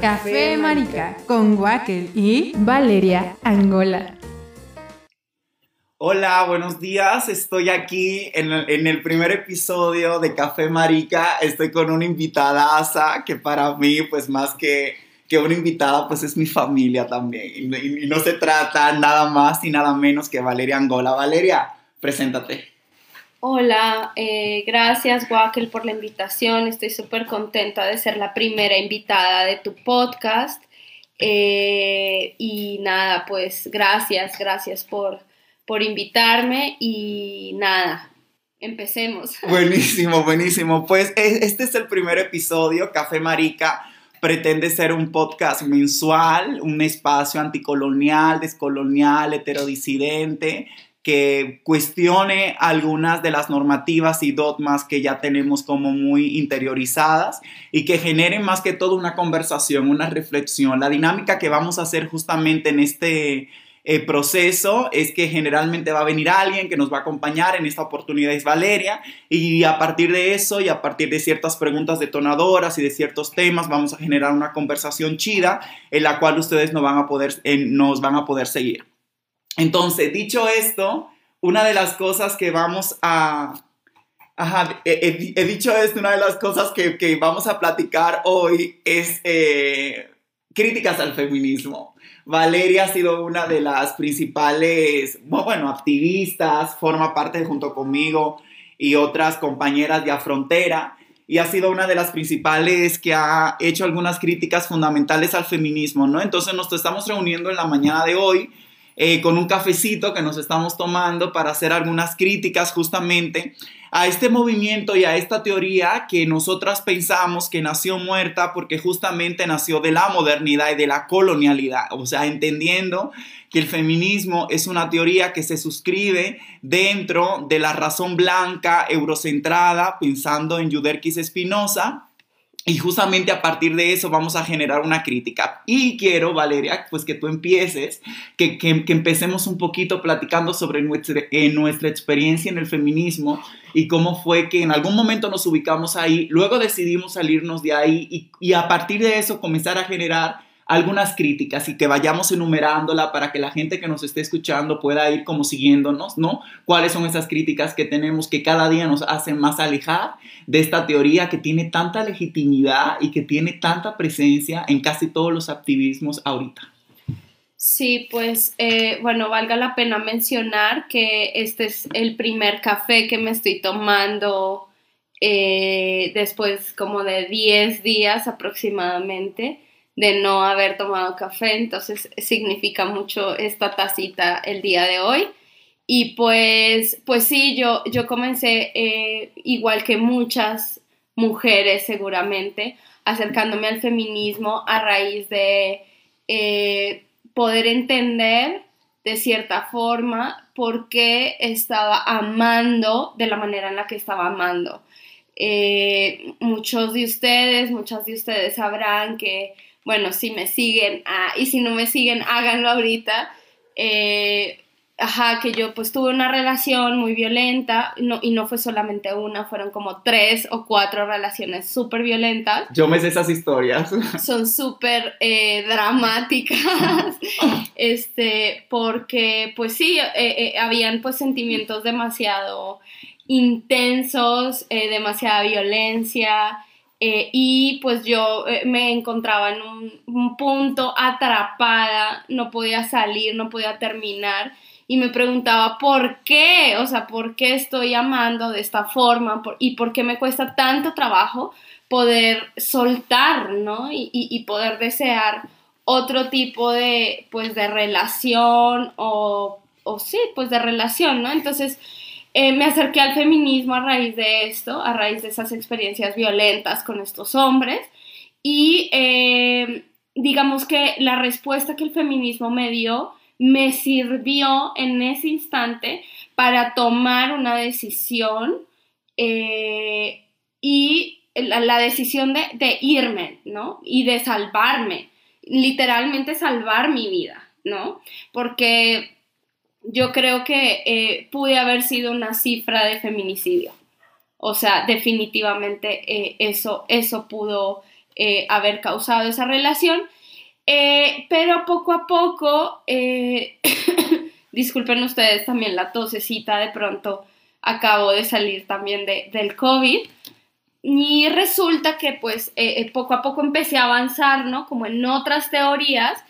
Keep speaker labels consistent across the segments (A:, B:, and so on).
A: Café Marica con Wackel y Valeria Angola.
B: Hola, buenos días. Estoy aquí en el, primer episodio de Café Marica. Estoy con una invitada Asa, que para mí, pues más que, que una invitada, pues es mi familia también. Y, y no se trata nada más y nada menos que Valeria Angola. Valeria, preséntate.
C: Hola, eh, gracias Wackel por la invitación. Estoy súper contenta de ser la primera invitada de tu podcast. Eh, y nada, pues gracias, gracias por, por invitarme y nada, empecemos.
B: Buenísimo, buenísimo. Pues e, este es el primer episodio, Café Marica pretende ser un podcast mensual, un espacio anticolonial, descolonial, heterodisidente, que cuestione algunas de las normativas y dogmas que ya tenemos como muy interiorizadas y que genere más que todo una conversación, una reflexión. La dinámica que vamos a hacer justamente en este eh, proceso es que generalmente va a venir alguien que nos va a acompañar, en esta oportunidad es Valeria, y a partir de eso y a partir de ciertas preguntas detonadoras y de ciertos temas vamos a generar una conversación chida en la cual ustedes nos van a poder, nos van a poder seguir. Entonces, dicho esto, una de las cosas que vamos a... Ajá, he, dicho esto, una de las cosas que, vamos a platicar hoy es eh, críticas al feminismo. Valeria ha sido una de las principales, bueno, activistas, forma parte junto conmigo y otras compañeras de Afrontera y ha sido una de las principales que ha hecho algunas críticas fundamentales al feminismo, ¿no? Entonces nos estamos reuniendo en la mañana de hoy eh, con un cafecito que nos estamos tomando para hacer algunas críticas justamente a este movimiento y a esta teoría que nosotras pensamos que nació muerta porque justamente nació de la modernidad y de la colonialidad, o sea, entendiendo que el feminismo es una teoría que se suscribe dentro de la razón blanca eurocentrada, pensando en Yuderquis Espinosa, y justamente a partir de eso vamos a generar una crítica. Y quiero, Valeria, pues que tú empieces, que, que, empecemos un poquito platicando sobre nuestra, eh, nuestra experiencia en el feminismo y cómo fue que en algún momento nos ubicamos ahí, luego decidimos salirnos de ahí y a partir de eso comenzar a generar algunas críticas y que vayamos enumerándola para que la gente que nos esté escuchando pueda ir como siguiéndonos, ¿no? ¿Cuáles son esas críticas que tenemos que cada día nos hacen más alejar de esta teoría que tiene tanta legitimidad y que tiene tanta presencia en casi todos los activismos ahorita?
C: Sí, pues eh, bueno, valga la pena mencionar que este es el primer café que me estoy tomando eh, después como de 10 días aproximadamente de no haber tomado café, entonces significa mucho esta tacita el día de hoy. Y pues, pues sí, yo, yo comencé eh, igual que muchas mujeres seguramente, acercándome al feminismo a raíz de eh, poder entender de cierta forma por qué estaba amando de la manera en la que estaba amando. Eh, muchos de ustedes, muchas de ustedes sabrán que bueno, si me siguen, ah, y si no me siguen, háganlo ahorita. Eh, ajá, que yo pues tuve una relación muy violenta no, y no fue solamente una, fueron como tres o cuatro relaciones súper violentas.
B: Yo me sé esas historias.
C: Son súper eh, dramáticas, este, porque pues sí, eh, habían pues sentimientos demasiado intensos, demasiada violencia. Eh, y pues yo eh, me encontraba en un, punto atrapada, no podía salir, no podía terminar y me preguntaba por qué, o sea, por qué estoy amando de esta forma y por qué me cuesta tanto trabajo poder soltar, ¿no? Y, y poder desear otro tipo de, pues, de relación o, o sí, pues de relación, ¿no? Entonces, eh, me acerqué al feminismo a raíz de esto, a raíz de esas experiencias violentas con estos hombres y eh, digamos que la respuesta que el feminismo me dio me sirvió en ese instante para tomar una decisión eh, y la, decisión de, de, irme, ¿no? Y de salvarme, literalmente salvar mi vida, ¿no? Porque yo creo que eh, pude haber sido una cifra de feminicidio. O sea, definitivamente eh, eso, eso pudo eh, haber causado esa relación. Pero poco a poco, disculpen ustedes también la tosecita, de pronto acabo de salir también de, del COVID. Y resulta que pues poco a poco empecé a avanzar, ¿no? Como en otras teorías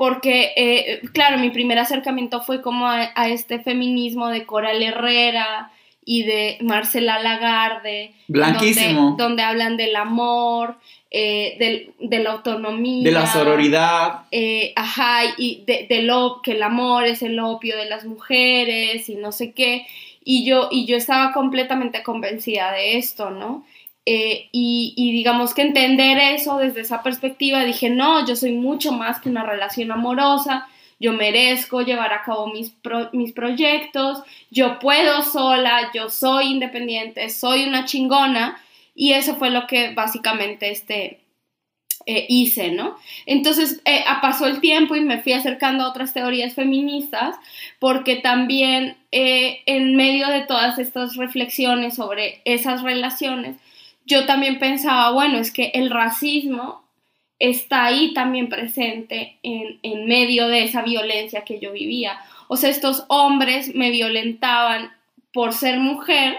C: porque, eh, claro, mi primer acercamiento fue como a, este feminismo de Coral Herrera y de Marcela Lagarde.
B: Blanquísimo.
C: Donde, hablan del amor, eh, de la autonomía.
B: De la sororidad.
C: Eh, ajá, y de, lo, que el amor es el opio de las mujeres y no sé qué. Y yo, y yo estaba completamente convencida de esto, ¿no? Eh, y, digamos que entender eso desde esa perspectiva, dije, no, yo soy mucho más que una relación amorosa, yo merezco llevar a cabo mis, mis proyectos, yo puedo sola, yo soy independiente, soy una chingona, y eso fue lo que básicamente este, eh, hice, ¿no? Entonces eh, pasó el tiempo y me fui acercando a otras teorías feministas porque también en medio de todas estas reflexiones sobre esas relaciones, yo también pensaba, bueno, es que el racismo está ahí también presente en, medio de esa violencia que yo vivía. O sea, estos hombres me violentaban por ser mujer,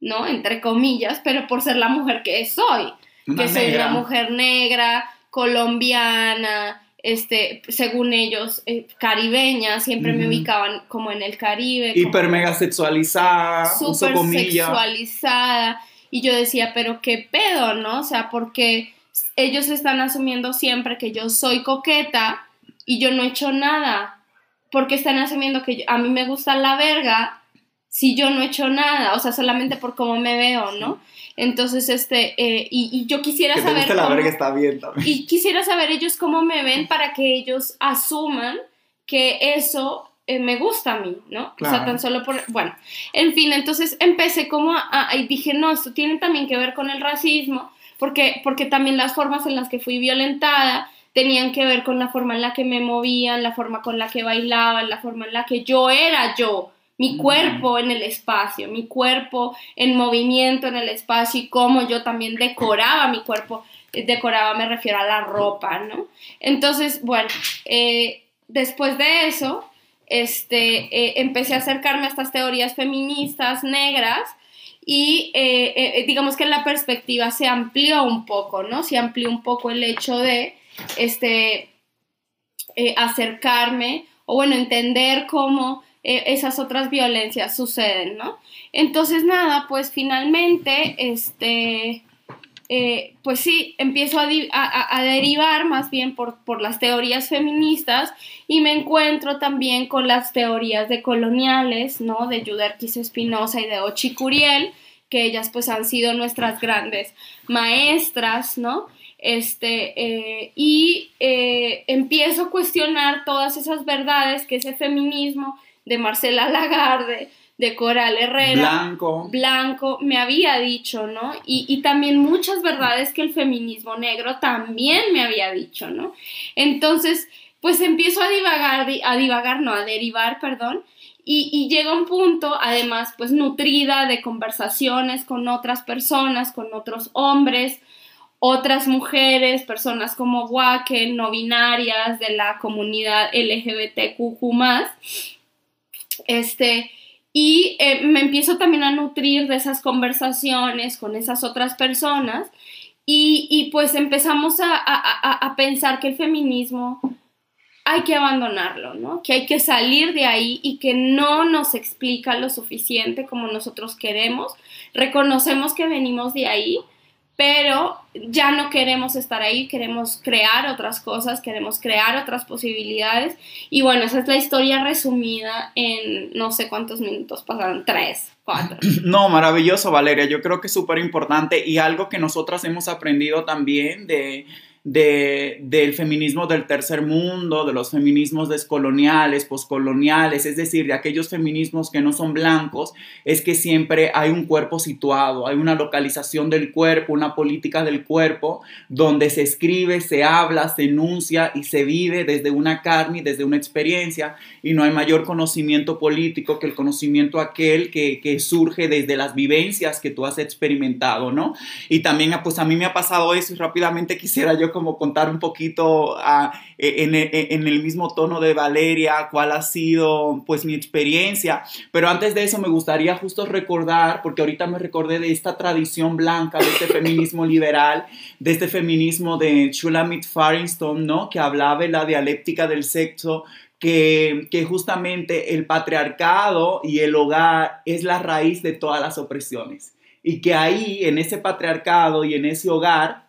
C: ¿no? Entre comillas, pero por ser la mujer que soy. que soy una mujer negra, colombiana, este, según ellos, eh, caribeña, siempre me ubicaban como en el Caribe.
B: Hiper mega sexualizada,
C: super sexualizada. Y yo decía, pero qué pedo, ¿no? O sea, porque ellos están asumiendo siempre que yo soy coqueta y yo no he hecho nada. Porque están asumiendo que a mí me gusta la verga si yo no he hecho nada, o sea, solamente por cómo me veo, ¿no? Entonces, este, eh, y, yo quisiera saber...
B: la verga está bien también.
C: Y quisiera saber ellos cómo me ven para que ellos asuman que eso eh, me gusta a mí, ¿no? O sea, tan solo por... Bueno, en fin, entonces empecé como a, y dije, no, esto tiene también que ver con el racismo, porque, porque también las formas en las que fui violentada tenían que ver con la forma en la que me movían, la forma con la que bailaban, la forma en la que yo era yo, mi cuerpo en el espacio, mi cuerpo en movimiento en el espacio y cómo yo también decoraba mi cuerpo, decoraba me refiero a la ropa, ¿no? Entonces, bueno, eh, después de eso, este, eh, empecé a acercarme a estas teorías feministas negras y eh, eh, digamos que la perspectiva se amplió un poco, ¿no? Se amplió un poco el hecho de este, acercarme o bueno, entender cómo esas otras violencias suceden, ¿no? Entonces, nada, pues finalmente, este, eh, pues sí, empiezo a, derivar más bien por, las teorías feministas y me encuentro también con las teorías de coloniales, ¿no? De Juderquis Espinosa y de Ochi Curiel, que ellas pues han sido nuestras grandes maestras, ¿no? Este, eh, y eh, empiezo a cuestionar todas esas verdades que ese feminismo de Marcela Lagarde, de Coral Herrera.
B: Blanco.
C: Blanco, me había dicho, ¿no? Y, también muchas verdades que el feminismo negro también me había dicho, ¿no? Entonces, pues empiezo a divagar, a divagar, no, a derivar, perdón, y, y, llega un punto, además, pues nutrida de conversaciones con otras personas, con otros hombres, otras mujeres, personas como Wacken, no binarias, de la comunidad LGBTQ+, este, y eh, me empiezo también a nutrir de esas conversaciones con esas otras personas y, pues empezamos a, pensar que el feminismo hay que abandonarlo, ¿no? Que hay que salir de ahí y que no nos explica lo suficiente como nosotros queremos. Reconocemos que venimos de ahí, pero ya no queremos estar ahí, queremos crear otras cosas, queremos crear otras posibilidades. Y bueno, esa es la historia resumida en no sé cuántos minutos pasaron, tres, cuatro.
B: No, maravilloso, Valeria. Yo creo que es súper importante y algo que nosotras hemos aprendido también de, de, del feminismo del tercer mundo, de los feminismos descoloniales, poscoloniales, es decir, de aquellos feminismos que no son blancos, es que siempre hay un cuerpo situado, hay una localización del cuerpo, una política del cuerpo, donde se escribe, se habla, se enuncia y se vive desde una carne y desde una experiencia, y no hay mayor conocimiento político que el conocimiento aquel que, que surge desde las vivencias que tú has experimentado, ¿no? Y también, pues a mí me ha pasado eso y rápidamente quisiera yo como contar un poquito ah, e, e, en, el mismo tono de Valeria cuál ha sido pues mi experiencia. Pero antes de eso me gustaría justo recordar, porque ahorita me recordé de esta tradición blanca, de este feminismo liberal, de este feminismo de Shulamit Farrington, ¿no? Que hablaba de la dialéctica del sexo que, que, justamente el patriarcado y el hogar es la raíz de todas las opresiones. Y que ahí, en ese patriarcado y en ese hogar,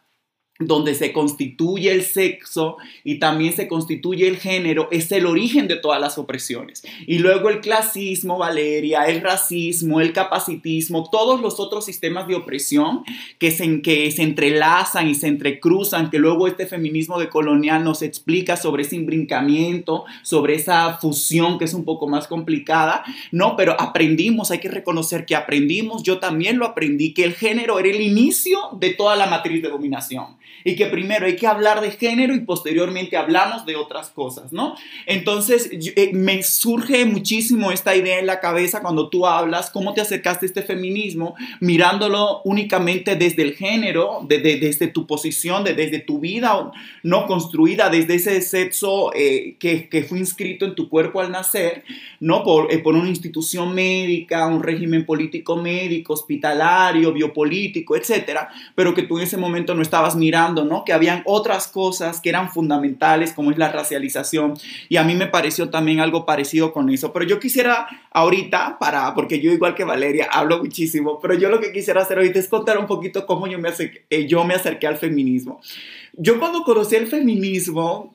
B: donde se constituye el sexo y también se constituye el género, es el origen de todas las opresiones. Y luego el clasismo, Valeria, el racismo, el capacitismo, todos los otros sistemas de opresión que se, que se entrelazan y se entrecruzan, que luego este feminismo de colonial nos explica sobre ese imbrincamiento, sobre esa fusión que es un poco más complicada, ¿no? Pero aprendimos, hay que reconocer que aprendimos, yo también lo aprendí, que el género era el inicio de toda la matriz de dominación y que primero hay que hablar de género y posteriormente hablamos de otras cosas, ¿no? Entonces eh, me surge muchísimo esta idea en la cabeza cuando tú hablas, cómo te acercaste a este feminismo mirándolo únicamente desde el género, desde tu posición, desde tu vida no construida, desde ese sexo eh, que, que, fue inscrito en tu cuerpo al nacer, ¿no? Por, eh, por una institución médica, un régimen político médico, hospitalario, biopolítico, etcétera, pero que tú en ese momento no estabas mirando que habían otras cosas que eran fundamentales, como es la racialización, y a mí me pareció también algo parecido con eso. Pero yo quisiera ahorita, para, porque yo igual que Valeria hablo muchísimo, pero yo lo que quisiera hacer ahorita es contar un poquito cómo yo me acerqué, eh, yo me acerqué al feminismo. Yo cuando conocí el feminismo,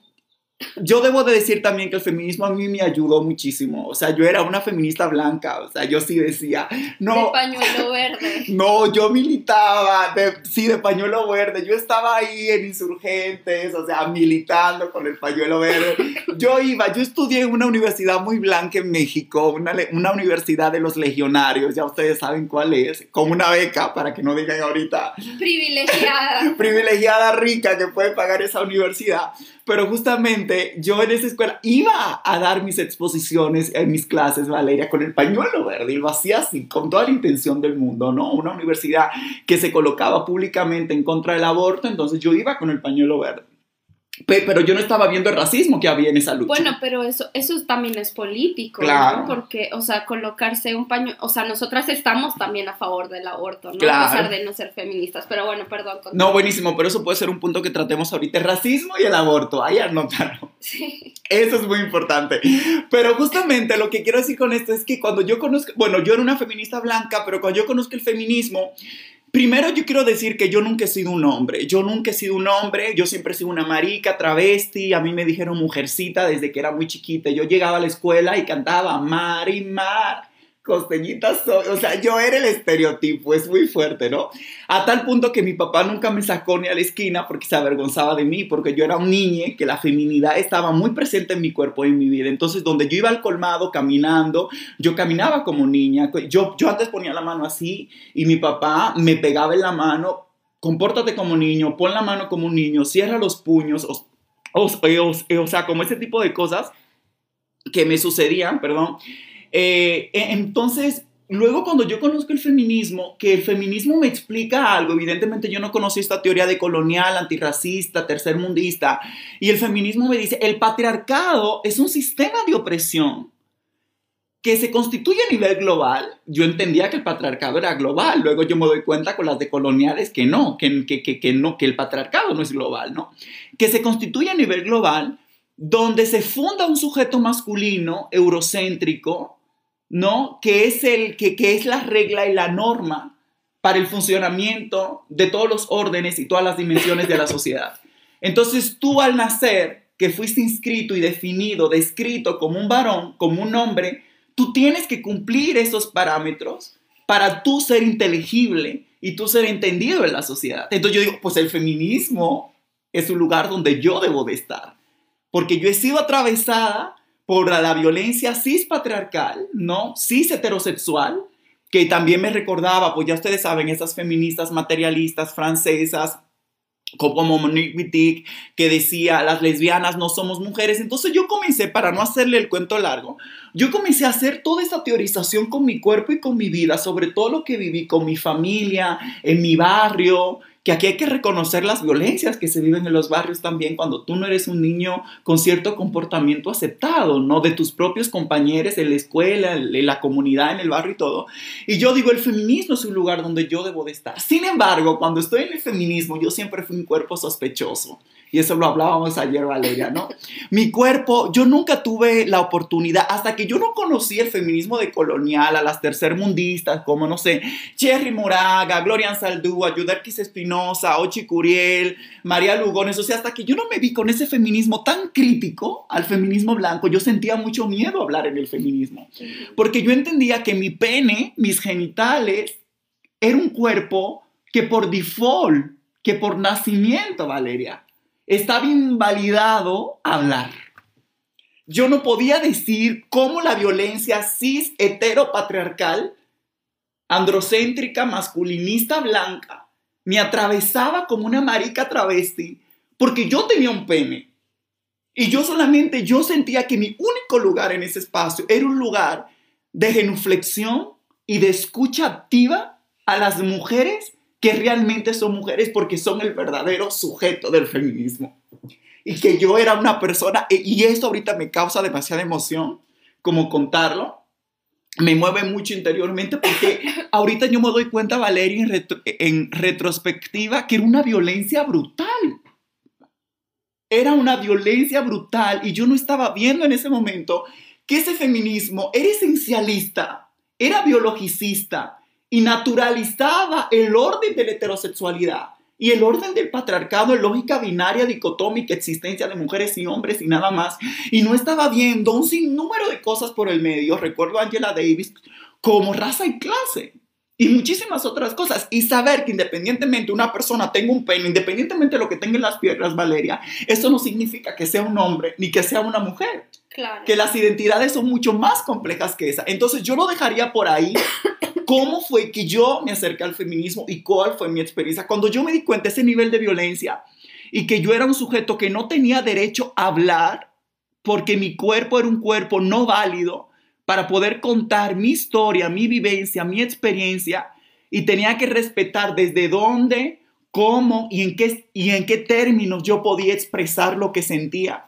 B: yo debo de decir también que el feminismo a mí me ayudó muchísimo. O sea, yo era una feminista blanca. O sea, yo sí decía, no.
C: De pañuelo verde.
B: No, yo militaba, de, sí, de pañuelo verde. Yo estaba ahí en insurgentes, o sea, militando con el pañuelo verde. Yo iba, yo estudié en una universidad muy blanca en México, una, una universidad de los legionarios, ya ustedes saben cuál es, con una beca, para que no digan ahorita.
C: Privilegiada.
B: Privilegiada, rica, que puede pagar esa universidad pero justamente yo en esa escuela iba a dar mis exposiciones en mis clases, Valeria, con el pañuelo verde y lo hacía así, con toda la intención del mundo, ¿no? Una universidad que se colocaba públicamente en contra del aborto, entonces yo iba con el pañuelo verde pero yo no estaba viendo el racismo que había en esa lucha.
C: Bueno, pero eso, eso también es político, ¿no? Porque, o sea, colocarse un paño, o sea, nosotras estamos también a favor del aborto, ¿no? A pesar de no ser feministas, pero bueno, perdón.
B: No, buenísimo, pero eso puede ser un punto que tratemos ahorita, el racismo y el aborto, ahí anótalo.
C: Sí.
B: Eso es muy importante. Pero justamente lo que quiero decir con esto es que cuando yo conozco, bueno, yo era una feminista blanca, pero cuando yo conozco el feminismo, Primero yo quiero decir que yo nunca he sido un hombre, yo nunca he sido un hombre, yo siempre he sido una marica, travesti, a mí me dijeron mujercita desde que era muy chiquita, yo llegaba a la escuela y cantaba mar y mar, costeñitas o sea, yo era el estereotipo, es muy fuerte, ¿no? A tal punto que mi papá nunca me sacó ni a la esquina porque se avergonzaba de mí, porque yo era un niño que la feminidad estaba muy presente en mi cuerpo y en mi vida. Entonces, donde yo iba al colmado caminando, yo caminaba como niña. Yo, yo antes ponía la mano así y mi papá me pegaba en la mano, compórtate como niño, pon la mano como un niño, cierra los puños, o, o sea, como ese tipo de cosas que me sucedían, perdón. Eh, e, entonces, luego cuando yo conozco el feminismo, que el feminismo me explica algo, evidentemente yo no conocí esta teoría de colonial, antirracista, tercermundista, y el feminismo me dice, el patriarcado es un sistema de opresión que se constituye a nivel global. Yo entendía que el patriarcado era global, luego yo me doy cuenta con las de coloniales que no, que, que, que, que no, que el patriarcado no es global, ¿no? Que se constituye a nivel global donde se funda un sujeto masculino eurocéntrico ¿no? Que es, el, que, que es la regla y la norma para el funcionamiento de todos los órdenes y todas las dimensiones de la sociedad. Entonces tú al nacer, que fuiste inscrito y definido, descrito como un varón, como un hombre, tú tienes que cumplir esos parámetros para tú ser inteligible y tú ser entendido en la sociedad. Entonces yo digo, pues el feminismo es un lugar donde yo debo de estar. Porque yo he sido atravesada por la violencia cis patriarcal, ¿no? Cis heterosexual, que también me recordaba, pues ya ustedes saben, esas feministas materialistas francesas, como Monique Wittig, que decía, las lesbianas no somos mujeres. Entonces yo comencé, para no hacerle el cuento largo, yo comencé a hacer toda esta teorización con mi cuerpo y con mi vida, sobre todo lo que viví con mi familia, en mi barrio, que aquí hay que reconocer las violencias que se viven en los barrios también cuando tú no eres un niño con cierto comportamiento aceptado, ¿no? De tus propios compañeros en la escuela, en la comunidad, en el barrio y todo. Y yo digo, el feminismo es un lugar donde yo debo de estar. Sin embargo, cuando estoy en el feminismo, yo siempre fui un cuerpo sospechoso. Y eso lo hablábamos ayer, Valeria, ¿no? Mi cuerpo, yo nunca tuve la oportunidad, hasta que yo no conocí el feminismo de colonial, a las tercermundistas, como, no sé, Cherry Moraga, Gloria Saldúa, Yuderquis Espinosa, Ochi Curiel, María Lugones, o sea, hasta que yo no me vi con ese feminismo tan crítico al feminismo blanco, yo sentía mucho miedo a hablar en el feminismo, porque yo entendía que mi pene, mis genitales, era un cuerpo que por default, que por nacimiento, Valeria, estaba invalidado hablar. Yo no podía decir cómo la violencia cis heteropatriarcal, androcéntrica, masculinista, blanca, me atravesaba como una marica travesti porque yo tenía un pene. Y yo solamente, yo sentía que mi único lugar en ese espacio era un lugar de genuflexión y de escucha activa a las mujeres que realmente son mujeres porque son el verdadero sujeto del feminismo. Y que yo era una persona, y esto ahorita me causa demasiada emoción, como contarlo, me mueve mucho interiormente porque ahorita yo me doy cuenta, Valeria, en, en retrospectiva, que era una violencia brutal. Era una violencia brutal y yo no estaba viendo en ese momento que ese feminismo era esencialista, era biologicista, y naturalizaba el orden de la heterosexualidad y el orden del patriarcado en lógica binaria, dicotómica, existencia de mujeres y hombres y nada más. Y no estaba viendo un sinnúmero de cosas por el medio. Recuerdo a Angela Davis como raza y clase y muchísimas otras cosas. Y saber que independientemente una persona tenga un pene, independientemente de lo que tenga en las piernas, Valeria, eso no significa que sea un hombre ni que sea una mujer.
C: Claro.
B: Que las identidades son mucho más complejas que esa. Entonces yo lo dejaría por ahí cómo fue que yo me acerqué al feminismo y cuál fue mi experiencia. Cuando yo me di cuenta de ese nivel de violencia y que yo era un sujeto que no tenía derecho a hablar porque mi cuerpo era un cuerpo no válido para poder contar mi historia, mi vivencia, mi experiencia y tenía que respetar desde dónde, cómo y en qué, y en qué términos yo podía expresar lo que sentía.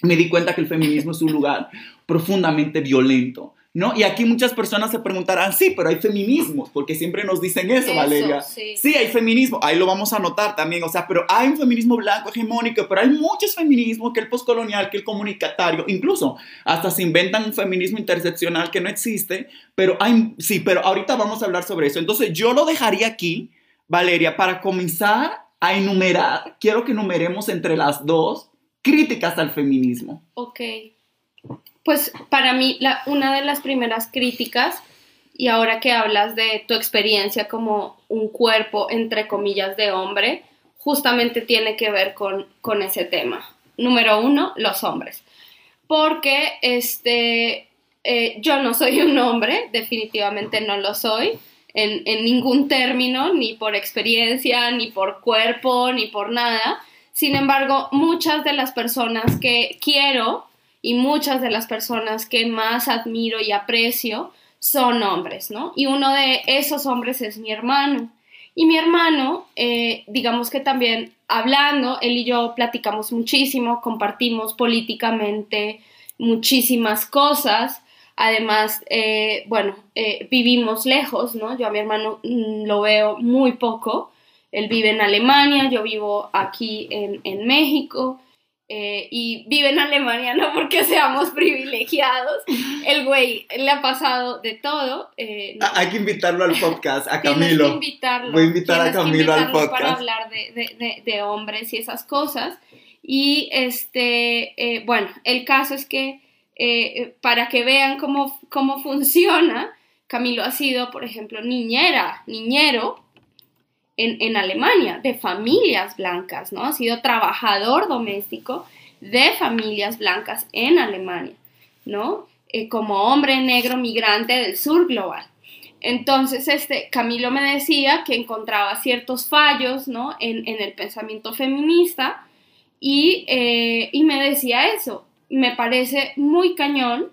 B: Me di cuenta que el feminismo es un lugar profundamente violento ¿no? Y aquí muchas personas se preguntarán, sí, pero hay feminismos, porque siempre nos dicen eso, Valeria.
C: Sí.
B: sí. hay feminismo, ahí lo vamos a notar también, o sea, pero hay un feminismo blanco hegemónico, pero hay muchos feminismos, que el postcolonial, que el comunicatario, incluso hasta se inventan un feminismo interseccional que no existe, pero hay, sí, pero ahorita vamos a hablar sobre eso. Entonces yo lo dejaría aquí, Valeria, para comenzar a enumerar, quiero que enumeremos entre las dos críticas al feminismo.
C: Ok pues para mí una de las primeras críticas, y ahora que hablas de tu experiencia como un cuerpo, entre comillas, de hombre, justamente tiene que ver con, con ese tema. Número uno, los hombres. Porque este, eh, yo no soy un hombre, definitivamente no lo soy. En, en, ningún término, ni por experiencia, ni por cuerpo, ni por nada. Sin embargo, muchas de las personas que quiero y muchas de las personas que más admiro y aprecio son hombres, ¿no? Y uno de esos hombres es mi hermano. Y mi hermano, eh, digamos que también hablando, él y yo platicamos muchísimo, compartimos políticamente muchísimas cosas. Además, eh, bueno, eh, vivimos lejos, ¿no? Yo a mi hermano mm, lo veo muy poco. Él vive en Alemania, yo vivo aquí en, en México. Eh, y vive en Alemania, no porque seamos privilegiados. El güey le ha pasado de todo. Eh,
B: ah, Hay que invitarlo al podcast, a Camilo.
C: invitarlo.
B: Voy a invitar a Camilo al podcast.
C: Para hablar de, de, de, hombres y esas cosas. Y este, eh, bueno, el caso es que para que vean cómo, cómo funciona, Camilo ha sido, por ejemplo, niñera, niñero en, Alemania, de familias blancas, ¿no? Ha sido trabajador doméstico de familias blancas en Alemania, ¿no? Eh, como hombre negro migrante del sur global. Entonces, este, Camilo me decía que encontraba ciertos fallos, ¿no? En, en el pensamiento feminista y, eh, y me decía eso, me parece muy cañón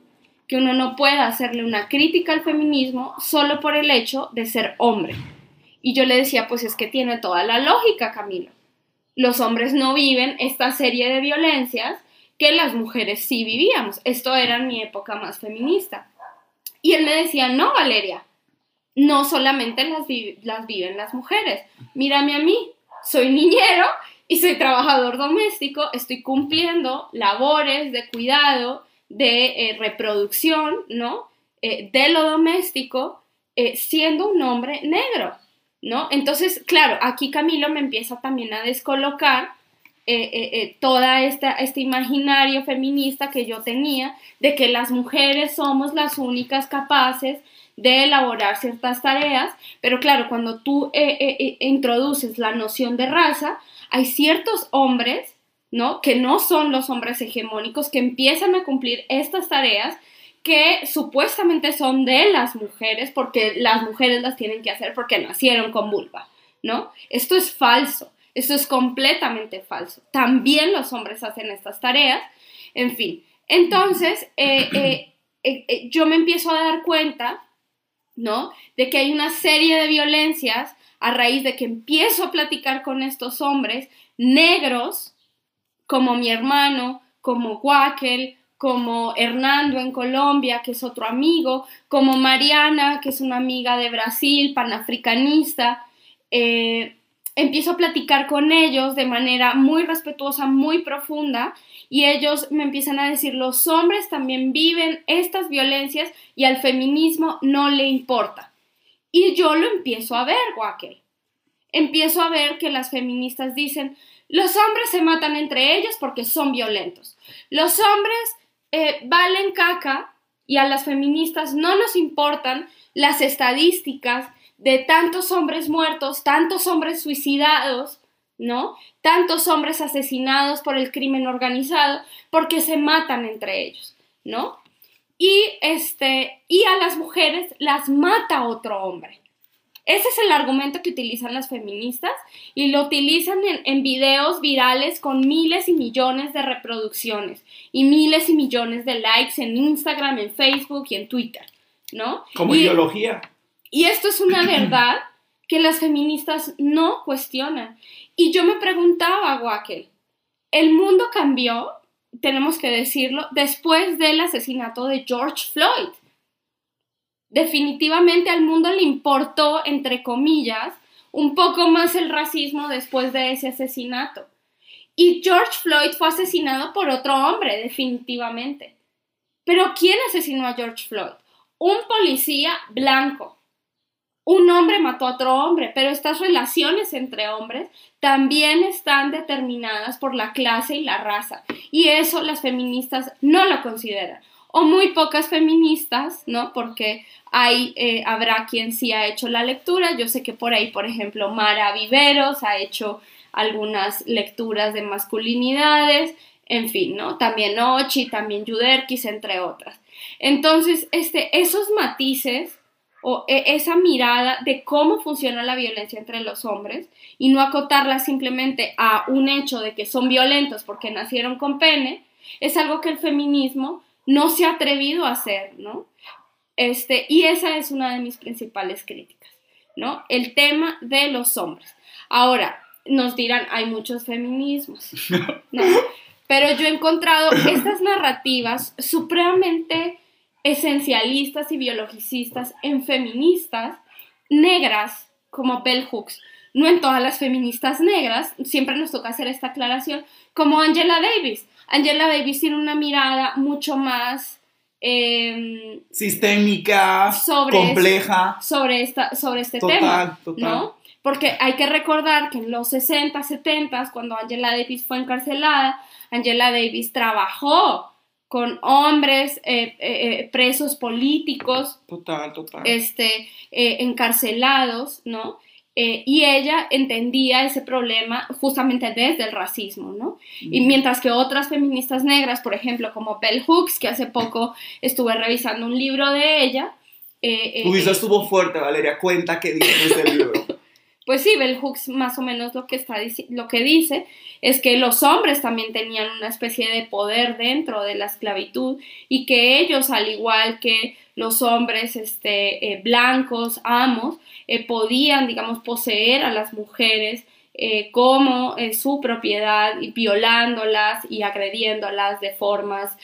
C: que uno no pueda hacerle una crítica al feminismo solo por el hecho de ser hombre. Y yo le decía, pues es que tiene toda la lógica, Camilo. Los hombres no viven esta serie de violencias que las mujeres sí vivíamos. Esto era mi época más feminista. Y él me decía, no, Valeria, no solamente las, las viven las mujeres. Mírame a mí, soy niñero y soy trabajador doméstico, estoy cumpliendo labores de cuidado, de eh, reproducción, ¿no? Eh, de lo doméstico, eh, siendo un hombre negro, ¿no? Entonces, claro, aquí Camilo me empieza también a descolocar toda esta, este imaginario feminista que yo tenía de que las mujeres somos las únicas capaces de elaborar ciertas tareas, pero claro, cuando tú introduces la noción de raza, hay ciertos hombres, ¿no? Que no son los hombres hegemónicos que empiezan a cumplir estas tareas que supuestamente son de las mujeres porque las mujeres las tienen que hacer porque nacieron con vulva, ¿no? Esto es falso, esto es completamente falso. También los hombres hacen estas tareas, en fin. Entonces, eh, eh, eh, yo me empiezo a dar cuenta, ¿no? De que hay una serie de violencias a raíz de que empiezo a platicar con estos hombres negros, como mi hermano, como Guaquel, como Hernando en Colombia, que es otro amigo, como Mariana, que es una amiga de Brasil, panafricanista. Eh, empiezo a platicar con ellos de manera muy respetuosa, muy profunda, y ellos me empiezan a decir, los hombres también viven estas violencias y al feminismo no le importa. Y yo lo empiezo a ver, Wackel. Empiezo a ver que las feministas dicen, los hombres se matan entre ellos porque son violentos. Los hombres eh, valen caca y a las feministas no nos importan las estadísticas de tantos hombres muertos, tantos hombres suicidados, ¿no? Tantos hombres asesinados por el crimen organizado porque se matan entre ellos, ¿no? y, este, y a las mujeres las mata otro hombre. Ese es el argumento que utilizan las feministas y lo utilizan en, en, videos virales con miles y millones de reproducciones y miles y millones de likes en Instagram, en Facebook y en Twitter, ¿no?
B: Como
C: y,
B: ideología.
C: Y esto es una verdad que las feministas no cuestionan. Y yo me preguntaba, Wackel, ¿el mundo cambió? tenemos que decirlo, después del asesinato de George Floyd. Definitivamente al mundo le importó, entre comillas, un poco más el racismo después de ese asesinato. Y George Floyd fue asesinado por otro hombre, definitivamente. Pero ¿quién asesinó a George Floyd? Un policía blanco un hombre mató a otro hombre, pero estas relaciones entre hombres también están determinadas por la clase y la raza. Y eso las feministas no lo consideran. O muy pocas feministas, ¿no? Porque hay, eh, habrá quien sí ha hecho la lectura. Yo sé que por ahí, por ejemplo, Mara Viveros ha hecho algunas lecturas de masculinidades, en fin, ¿no? También Ochi, también Yuderkis, entre otras. Entonces, este, esos matices o e, esa mirada de cómo funciona la violencia entre los hombres y no acotarla simplemente a un hecho de que son violentos porque nacieron con pene, es algo que el feminismo no se ha atrevido a hacer, ¿no? Este, y esa es una de mis principales críticas, ¿no? El tema de los hombres. Ahora, nos dirán, hay muchos feminismos, ¿no? Pero yo he encontrado estas narrativas supremamente esencialistas y biologicistas en feministas negras como Bell Hooks. No en todas las feministas negras, siempre nos toca hacer esta aclaración, como Angela Davis. Angela Davis tiene una mirada mucho más eh,
B: sistémica,
C: sobre
B: compleja
C: sobre, esta, sobre este
B: total,
C: tema.
B: Total.
C: ¿no? Porque hay que recordar que en los 60, 70, cuando Angela Davis fue encarcelada, Angela Davis trabajó con hombres eh, eh, eh, presos políticos.
B: Total, total.
C: Este, encarcelados, ¿no? Eh, y ella entendía ese problema justamente desde el racismo, ¿no? Y mientras que otras feministas negras, por ejemplo, como Bell Hooks, que hace poco estuve revisando un libro de ella.
B: Eh, Uy, eso eh, estuvo fuerte, Valeria, cuenta qué dice ese libro.
C: Pues sí, Bell Hooks más o menos lo que, está, lo que dice es que los hombres también tenían una especie de poder dentro de la esclavitud y que ellos, al igual que los hombres este, blancos, amos, eh, podían, digamos, poseer a las mujeres eh, como eh, su propiedad, violándolas y agrediéndolas de formas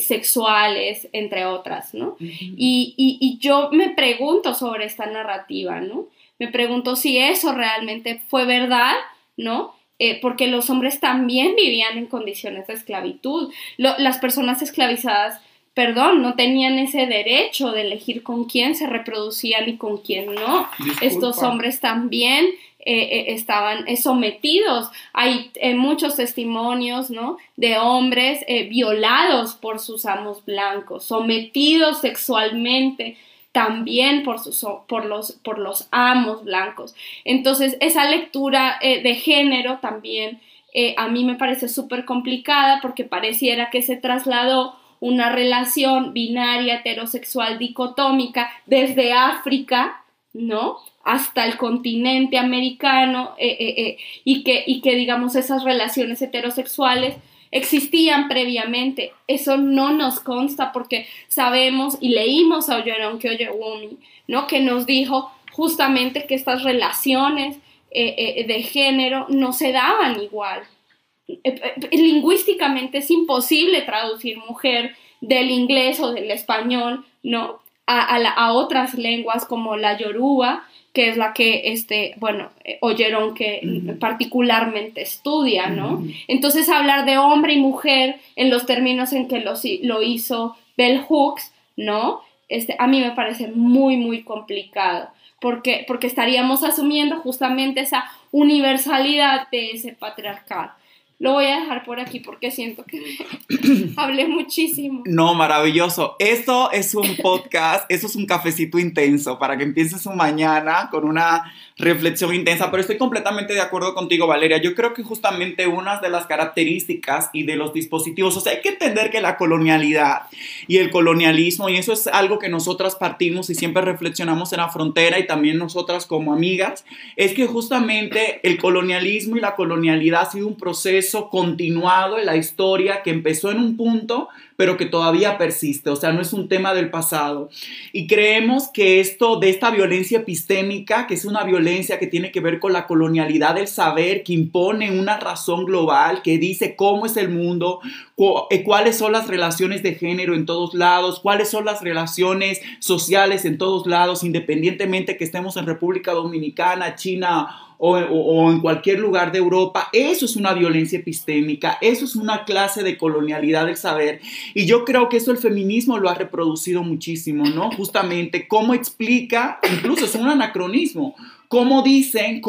C: sexuales, entre otras, ¿no? y, y, yo me pregunto sobre esta narrativa, ¿no? Me pregunto si eso realmente fue verdad, ¿no? porque los hombres también vivían en condiciones de esclavitud. las personas esclavizadas perdón, no tenían ese derecho de elegir con quién se reproducían y con quién no. Estos hombres también eh, eh, estaban eh, sometidos. Hay muchos testimonios, ¿no? De hombres violados por sus amos blancos, sometidos sexualmente también por, sus, por, los, por los amos blancos. Entonces, esa lectura de género también a mí me parece súper complicada porque pareciera que se trasladó una relación binaria heterosexual dicotómica desde África, ¿no? hasta el continente americano eh, eh, eh, y, que, y que digamos esas relaciones heterosexuales existían previamente. Eso no nos consta porque sabemos y leímos a Oyeron Kyoyewumi, ¿no? Que nos dijo justamente que estas relaciones de género no se daban igual, eh, eh, lingüísticamente es imposible traducir mujer del inglés o del español, ¿no? A, otras lenguas como la yoruba, que es la que, este, bueno, eh, oyeron que particularmente estudia, ¿no? Entonces hablar de hombre y mujer en los términos en que lo, lo hizo Bell Hooks, ¿no? Este, a mí me parece muy, muy complicado, porque, porque estaríamos asumiendo justamente esa universalidad de ese patriarcado. Lo voy a dejar por aquí porque siento que hablé muchísimo.
B: No, maravilloso. Esto es un podcast, eso es un cafecito intenso para que empieces su mañana con una reflexión intensa, pero estoy completamente de acuerdo contigo, Valeria. Yo creo que justamente una de las características y de los dispositivos, o sea, hay que entender que la colonialidad y el colonialismo, y eso es algo que nosotras partimos y siempre reflexionamos en la frontera y también nosotras como amigas, es que justamente el colonialismo y la colonialidad ha sido un proceso continuado en la historia que empezó en un punto, pero que todavía persiste, o sea, no es un tema del pasado. Y creemos que esto de esta violencia epistémica, que es una violencia que tiene que ver con la colonialidad del saber, que impone una razón global, que dice cómo es el mundo, eh, cuáles son las relaciones de género en todos lados, cuáles son las relaciones sociales en todos lados, independientemente que estemos en República Dominicana, China o, en cualquier lugar de Europa, eso es una violencia epistémica, eso es una clase de colonialidad del saber. Y yo creo que eso el feminismo lo ha reproducido muchísimo, ¿no? Justamente, cómo explica, incluso es un anacronismo, cómo dicen,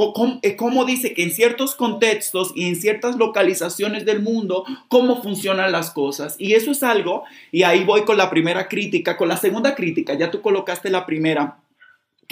B: eh, cómo, dice que en ciertos contextos y en ciertas localizaciones del mundo, cómo funcionan las cosas. Y eso es algo, y ahí voy con la primera crítica, con la segunda crítica, ya tú colocaste la primera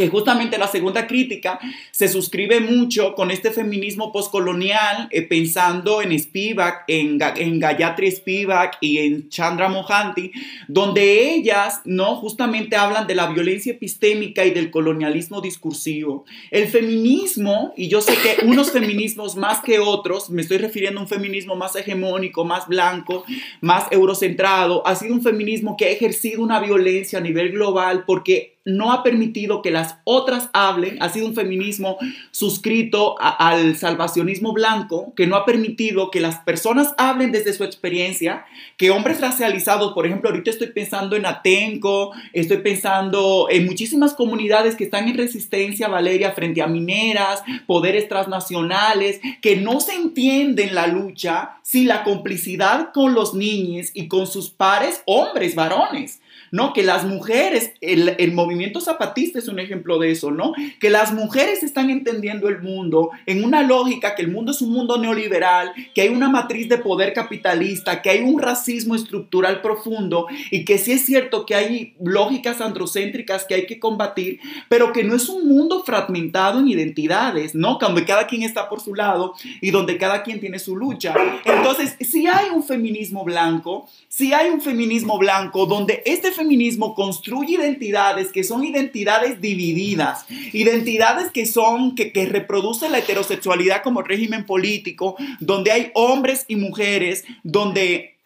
B: que justamente la segunda crítica se suscribe mucho con este feminismo postcolonial, eh, pensando en Spivak, en, en Gayatri Spivak y en Chandra Mohanty, donde ellas no justamente hablan de la violencia epistémica y del colonialismo discursivo. El feminismo, y yo sé que unos feminismos más que otros, me estoy refiriendo a un feminismo más hegemónico, más blanco, más eurocentrado, ha sido un feminismo que ha ejercido una violencia a nivel global porque no ha permitido que las otras hablen, ha sido un feminismo suscrito al salvacionismo blanco, que no ha permitido que las personas hablen desde su experiencia, que hombres racializados, por ejemplo, ahorita estoy pensando en Atenco, estoy pensando en muchísimas comunidades que están en resistencia, Valeria, frente a mineras, poderes transnacionales, que no se entienden la lucha sin la complicidad con los niños y con sus pares hombres, varones. ¿No? Que las mujeres, el, el, movimiento zapatista es un ejemplo de eso, ¿no? Que las mujeres están entendiendo el mundo en una lógica que el mundo es un mundo neoliberal, que hay una matriz de poder capitalista, que hay un racismo estructural profundo y que sí es cierto que hay lógicas androcéntricas que hay que combatir, pero que no es un mundo fragmentado en identidades, ¿no? Donde cada quien está por su lado y donde cada quien tiene su lucha. Entonces, si hay un feminismo blanco, si hay un feminismo blanco donde este feminismo construye identidades que son identidades divididas, identidades que son, que, que reproducen la heterosexualidad como régimen político, donde hay hombres y mujeres, donde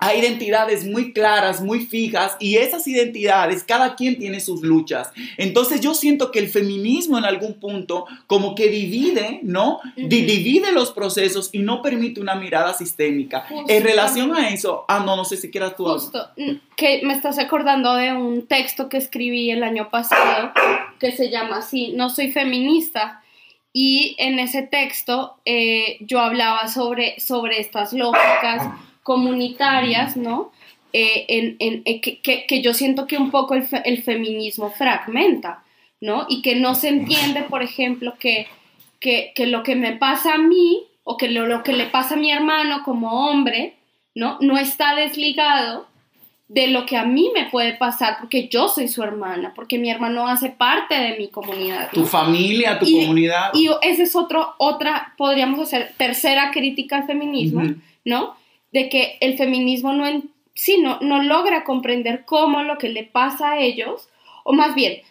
B: hay identidades muy claras, muy fijas, y esas identidades, cada quien tiene sus luchas. Entonces yo siento que el feminismo en algún punto como que divide, ¿no? Divide los procesos y no permite una mirada sistémica. En relación a eso, ah, no, no sé si quieras tú.
C: Justo, mm, que me estás acordando de un texto que escribí el año pasado que se llama así, No soy feminista. Y en ese texto eh, yo hablaba sobre, sobre estas lógicas comunitarias, ¿no? Eh, en, en, eh, que, que, yo siento que un poco el, el, feminismo fragmenta, ¿no? Y que no se entiende, por ejemplo, que, que, que lo que me pasa a mí o que lo, lo, que le pasa a mi hermano como hombre, ¿no? No está desligado de lo que a mí me puede pasar porque yo soy su hermana, porque mi hermano hace parte de mi comunidad.
B: Tu familia, tu comunidad.
C: Y esa es otro, otra, podríamos hacer, tercera crítica al feminismo, ¿no? De que el feminismo no, en, sí, no, no logra comprender cómo lo que le pasa a ellos, o más bien,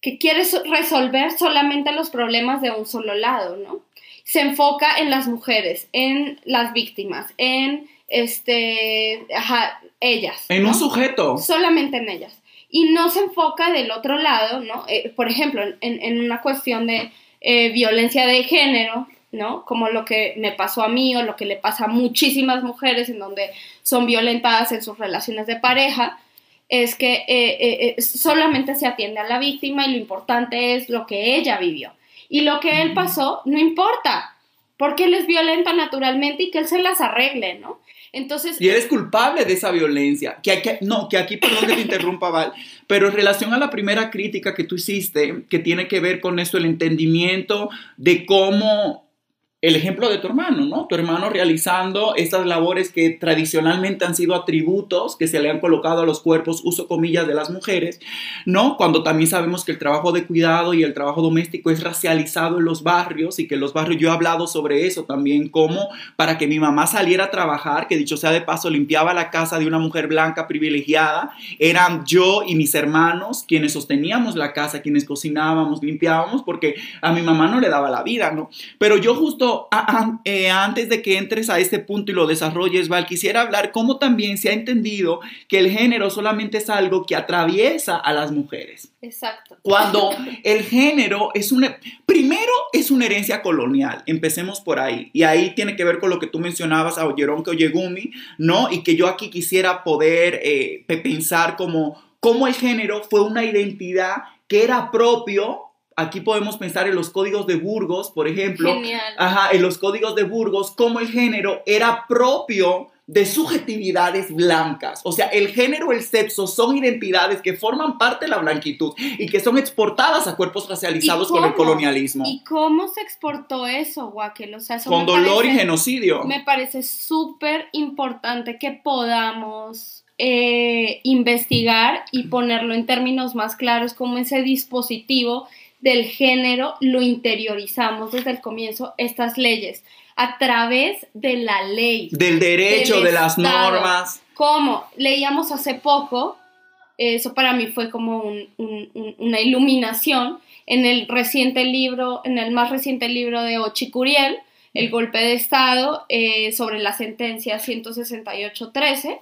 C: que quiere resolver solamente los problemas de un solo lado, ¿no? Se enfoca en las mujeres, en las víctimas, en este, ajá, ellas.
B: En un sujeto.
C: Solamente en ellas. Y no se enfoca del otro lado, ¿no? Eh, por ejemplo, en, en, una cuestión de eh, violencia de género, ¿no? Como lo que me pasó a mí o lo que le pasa a muchísimas mujeres en donde son violentadas en sus relaciones de pareja, es que eh, eh, eh, solamente se atiende a la víctima y lo importante es lo que ella vivió. Y lo que él pasó no importa, porque él es violenta naturalmente y que él se las arregle, ¿no? Entonces,
B: y eres culpable de esa violencia. Que, no, que aquí, perdón que te interrumpa, Val, pero en relación a la primera crítica que tú hiciste, que tiene que ver con esto, el entendimiento de cómo el ejemplo de tu hermano, ¿no? Tu hermano realizando estas labores que tradicionalmente han sido atributos que se le han colocado a los cuerpos, uso comillas, de las mujeres, ¿no? Cuando también sabemos que el trabajo de cuidado y el trabajo doméstico es racializado en los barrios y que los barrios, yo he hablado sobre eso también, como para que mi mamá saliera a trabajar, que dicho sea de paso, limpiaba la casa de una mujer blanca privilegiada, eran yo y mis hermanos quienes sosteníamos la casa, quienes cocinábamos, limpiábamos, porque a mi mamá no le daba la vida, ¿no? Pero yo justo eh, antes de que entres a este punto y lo desarrolles, Val, quisiera hablar cómo también se ha entendido que el género solamente es algo que atraviesa a las mujeres.
C: Exacto.
B: Cuando el género es una, primero es una herencia colonial, empecemos por ahí, y ahí tiene que ver con lo que tú mencionabas a Oyeron que Oyegumi, ¿no? Y que yo aquí quisiera poder eh, pensar como, cómo el género fue una identidad que era propio Aquí podemos pensar en los códigos de Burgos, por ejemplo.
C: Genial.
B: Ajá, en los códigos de Burgos, cómo el género era propio de subjetividades blancas. O sea, el género, el sexo son identidades que forman parte de la blanquitud y que son exportadas a cuerpos racializados con el colonialismo.
C: ¿Y cómo se exportó eso, Guaquel? O sea,
B: con dolor y genocidio.
C: Me parece súper importante que podamos eh, investigar y ponerlo en términos más claros como ese dispositivo del género lo interiorizamos desde el comienzo, estas leyes, a través de la ley.
B: Del derecho, de las normas.
C: ¿Cómo? Leíamos hace poco, eso para mí fue como una iluminación, en el reciente libro, en el más reciente libro de Ochicuriel, El golpe de Estado, eh, sobre la sentencia 168-13,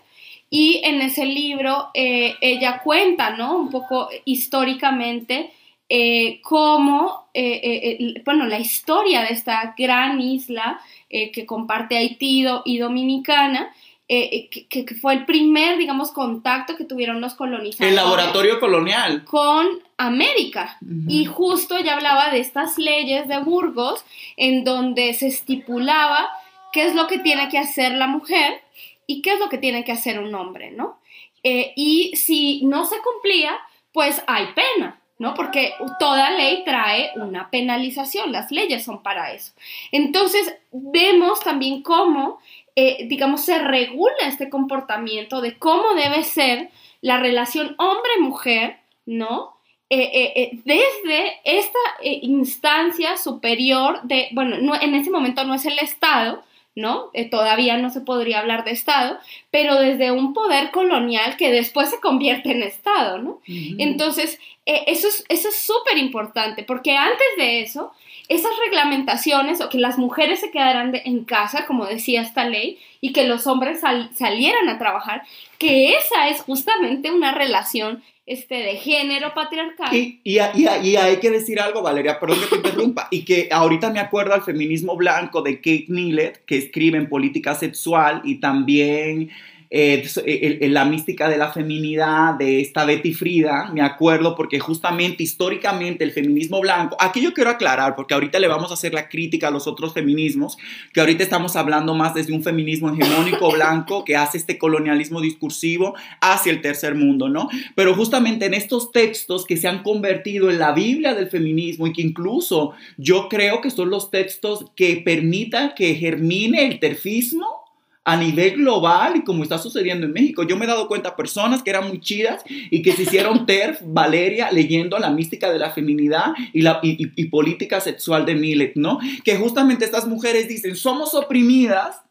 C: y en ese libro eh, ella cuenta, ¿no? Un poco históricamente eh, cómo, eh, eh, bueno, la historia de esta gran isla que comparte Haití y Dominicana, que, fue el primer, digamos, contacto que tuvieron los colonizadores.
B: El laboratorio colonial.
C: Con América. Y justo ella hablaba de estas leyes de Burgos, en donde se estipulaba qué es lo que tiene que hacer la mujer y qué es lo que tiene que hacer un hombre, ¿no? eh, y si no se cumplía, pues hay pena, ¿no? Porque toda ley trae una penalización, las leyes son para eso. Entonces, vemos también cómo, eh, digamos, se regula este comportamiento de cómo debe ser la relación hombre-mujer, ¿no? Eh, desde esta instancia superior de, bueno, no, en ese momento no es el Estado, ¿no? Eh, todavía no se podría hablar de Estado, pero desde un poder colonial que después se convierte en Estado, ¿no? Entonces, eh, eso es eso es súper importante, porque antes de eso, esas reglamentaciones o que las mujeres se quedaran en casa, como decía esta ley, y que los hombres salieran a trabajar, que esa es justamente una relación este, de género patriarcal.
B: Y, y, y, hay que decir algo, Valeria, perdón que te interrumpa, y que ahorita me acuerdo al feminismo blanco de Kate Millett, que escribe en política sexual y también eh, la mística de la feminidad de esta Betty Frida, me acuerdo, porque justamente históricamente el feminismo blanco, aquí yo quiero aclarar, porque ahorita le vamos a hacer la crítica a los otros feminismos, que ahorita estamos hablando más desde un feminismo hegemónico blanco que hace este colonialismo discursivo hacia el tercer mundo, ¿no? Pero justamente en estos textos que se han convertido en la Biblia del feminismo y que incluso yo creo que son los textos que permitan que germine el terfismo, a nivel global y como está sucediendo en México. Yo me he dado cuenta personas que eran muy chidas y que se hicieron TERF, Valeria, leyendo la mística de la feminidad y, la, y, política sexual de Millet, ¿no? Que justamente estas mujeres dicen, somos oprimidas,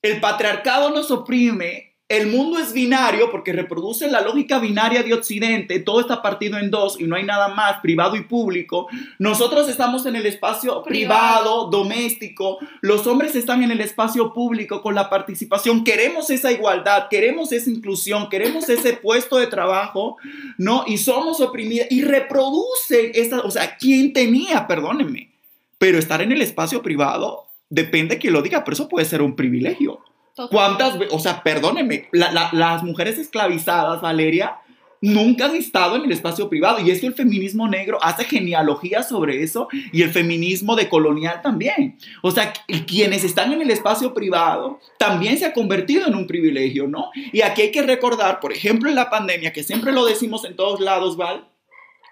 B: el patriarcado nos oprime, el mundo es binario porque reproduce la lógica binaria de Occidente, todo está partido en dos y no hay nada más, privado y público. Nosotros estamos en el espacio privado, doméstico, los hombres están en el espacio público con la participación. Queremos esa igualdad, queremos esa inclusión, queremos ese puesto de trabajo, ¿no? Y somos oprimidas y reproducen esa, o sea, ¿quién tenía? Perdónenme, pero estar en el espacio privado depende que lo diga, pero eso puede ser un privilegio. ¿Cuántas veces? O sea, perdóneme, las mujeres esclavizadas, Valeria, nunca han estado en el espacio privado. Y esto el feminismo negro hace genealogía sobre eso y el feminismo decolonial también. O sea, quienes están en el espacio privado también se ha convertido en un privilegio, ¿no? Y aquí hay que recordar, por ejemplo, en la pandemia, que siempre lo decimos en todos lados, Val,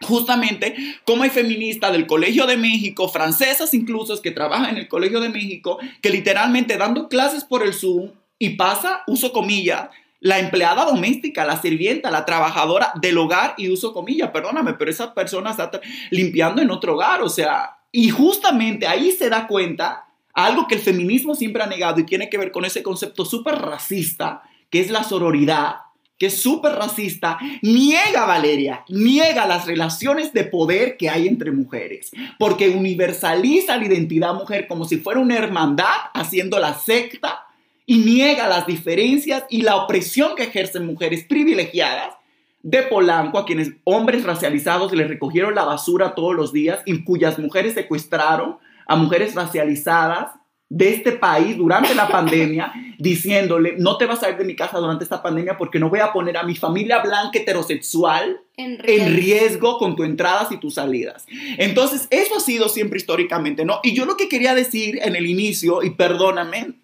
B: justamente como hay feministas del Colegio de México, francesas incluso, que trabajan en el Colegio de México, que literalmente dando clases por el Zoom y pasa, uso comillas, la empleada doméstica, la sirvienta, la trabajadora del hogar y uso comillas, perdóname, pero esa persona está limpiando en otro hogar, o sea, y justamente ahí se da cuenta algo que el feminismo siempre ha negado y tiene que ver con ese concepto súper racista, que es la sororidad, que es súper racista, niega, Valeria, niega las relaciones de poder que hay entre mujeres, porque universaliza la identidad mujer como si fuera una hermandad, haciendo la secta, y niega las diferencias y la opresión que ejercen mujeres privilegiadas de Polanco, a quienes hombres racializados les recogieron la basura todos los días y cuyas mujeres secuestraron a mujeres racializadas de este país durante la pandemia diciéndole, no te vas a ir de mi casa durante esta pandemia porque no voy a poner a mi familia blanca heterosexual en riesgo. con tus entradas y tus salidas. Entonces, eso ha sido siempre históricamente, ¿no? Y yo lo que quería decir en el inicio, y perdóname,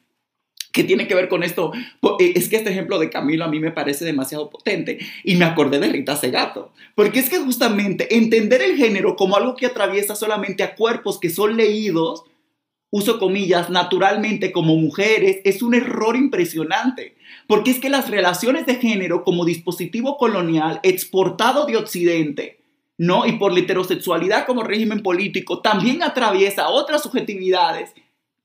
B: que tiene que ver con esto, eh, es que este ejemplo de Camilo a mí me parece demasiado potente y me acordé de Rita Segato, porque es que justamente entender el género como algo que atraviesa solamente a cuerpos que son leídos uso comillas, naturalmente como mujeres, es un error impresionante. Porque es que las relaciones de género como dispositivo colonial exportado de Occidente, ¿no? Y por la heterosexualidad como régimen político, también atraviesa otras subjetividades,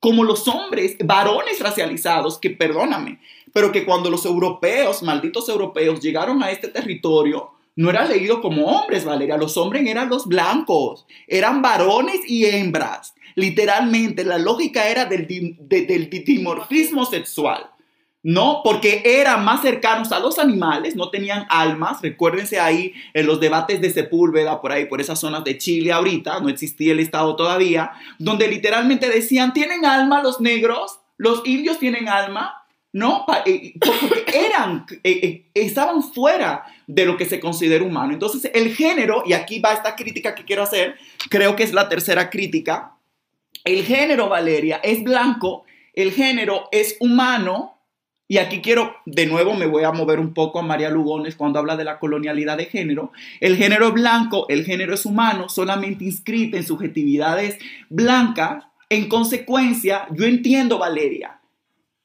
B: como los hombres, varones racializados, que perdóname, pero que cuando los europeos, malditos europeos, llegaron a este territorio, no era leído como hombres, Valeria. Los hombres eran los blancos, eran varones y hembras. Literalmente, la lógica era del, del dimorfismo sexual. ¿no? Porque eran más cercanos a los animales, no tenían almas. Recuérdense ahí en los debates de Sepúlveda, por ahí, por esas zonas de Chile ahorita, no existía el Estado todavía, donde literalmente decían, ¿tienen alma los negros? ¿Los indios tienen alma? ¿no? Eh, porque eran, eh, eh, estaban fuera de lo que se considera humano. Entonces, el género, y aquí va esta crítica que quiero hacer, creo que es la tercera crítica, el género, Valeria, es blanco, el género es humano, y aquí quiero, de nuevo me voy a mover un poco a María Lugones cuando habla de la colonialidad de género. El género blanco, el género es humano, solamente inscrito en subjetividades blancas. En consecuencia, yo entiendo, Valeria,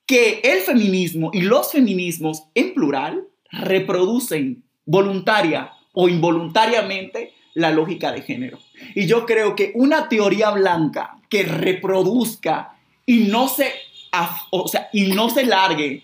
B: que el feminismo y los feminismos en plural reproducen voluntaria o involuntariamente la lógica de género. Y yo creo que una teoría blanca que reproduzca y no se, o sea, y no se largue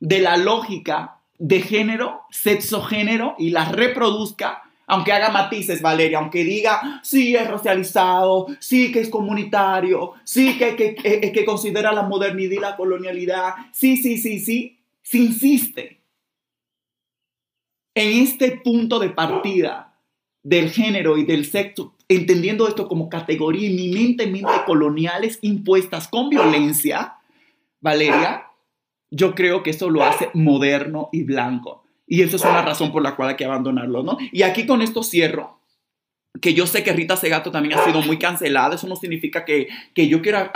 B: de la lógica de género, sexo-género, y la reproduzca, aunque haga matices, Valeria, aunque diga, sí es racializado, sí que es comunitario, sí que, que, que, que considera la modernidad y la colonialidad, sí, sí, sí, sí, se insiste en este punto de partida del género y del sexo, entendiendo esto como categoría eminentemente coloniales impuestas con violencia, Valeria, yo creo que eso lo hace moderno y blanco. Y eso es una razón por la cual hay que abandonarlo, ¿no? Y aquí con esto cierro, que yo sé que Rita Segato también ha sido muy cancelada, eso no significa que, que yo quiera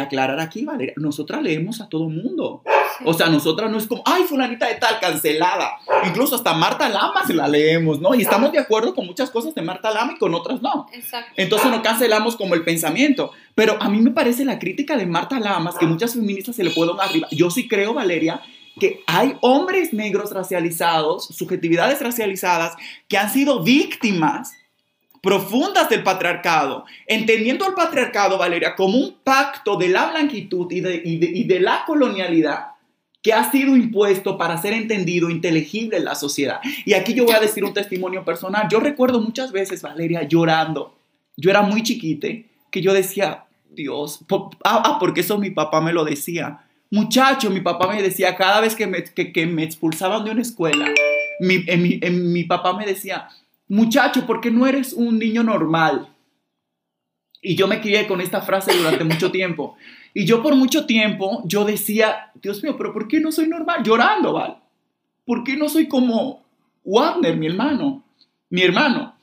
B: aclarar aquí, Valeria, nosotras leemos a todo mundo. O sea, nosotras no es como, ay, fulanita de tal, cancelada. Incluso hasta Marta Lama se la leemos, ¿no? Y estamos de acuerdo con muchas cosas de Marta Lama y con otras no.
C: Exacto.
B: Entonces no cancelamos como el pensamiento. Pero a mí me parece la crítica de Marta Lamas, que muchas feministas se le pueden arriba. Yo sí creo, Valeria, que hay hombres negros racializados, subjetividades racializadas, que han sido víctimas profundas del patriarcado, entendiendo al patriarcado, Valeria, como un pacto de la blanquitud y de, y de, y de la colonialidad que ha sido impuesto para ser entendido, inteligible en la sociedad. Y aquí yo voy a decir un testimonio personal. Yo recuerdo muchas veces, Valeria, llorando. Yo era muy chiquite, que yo decía, Dios, ah, ah, porque eso mi papá me lo decía. Muchacho, mi papá me decía, cada vez que me, que, que me expulsaban de una escuela, mi, en mi, en mi papá me decía, muchacho, ¿por qué no eres un niño normal? Y yo me crié con esta frase durante mucho tiempo. Y yo por mucho tiempo, yo decía, Dios mío, pero ¿por qué no soy normal? Llorando, ¿vale? ¿Por qué no soy como Wagner, mi hermano? Mi hermano.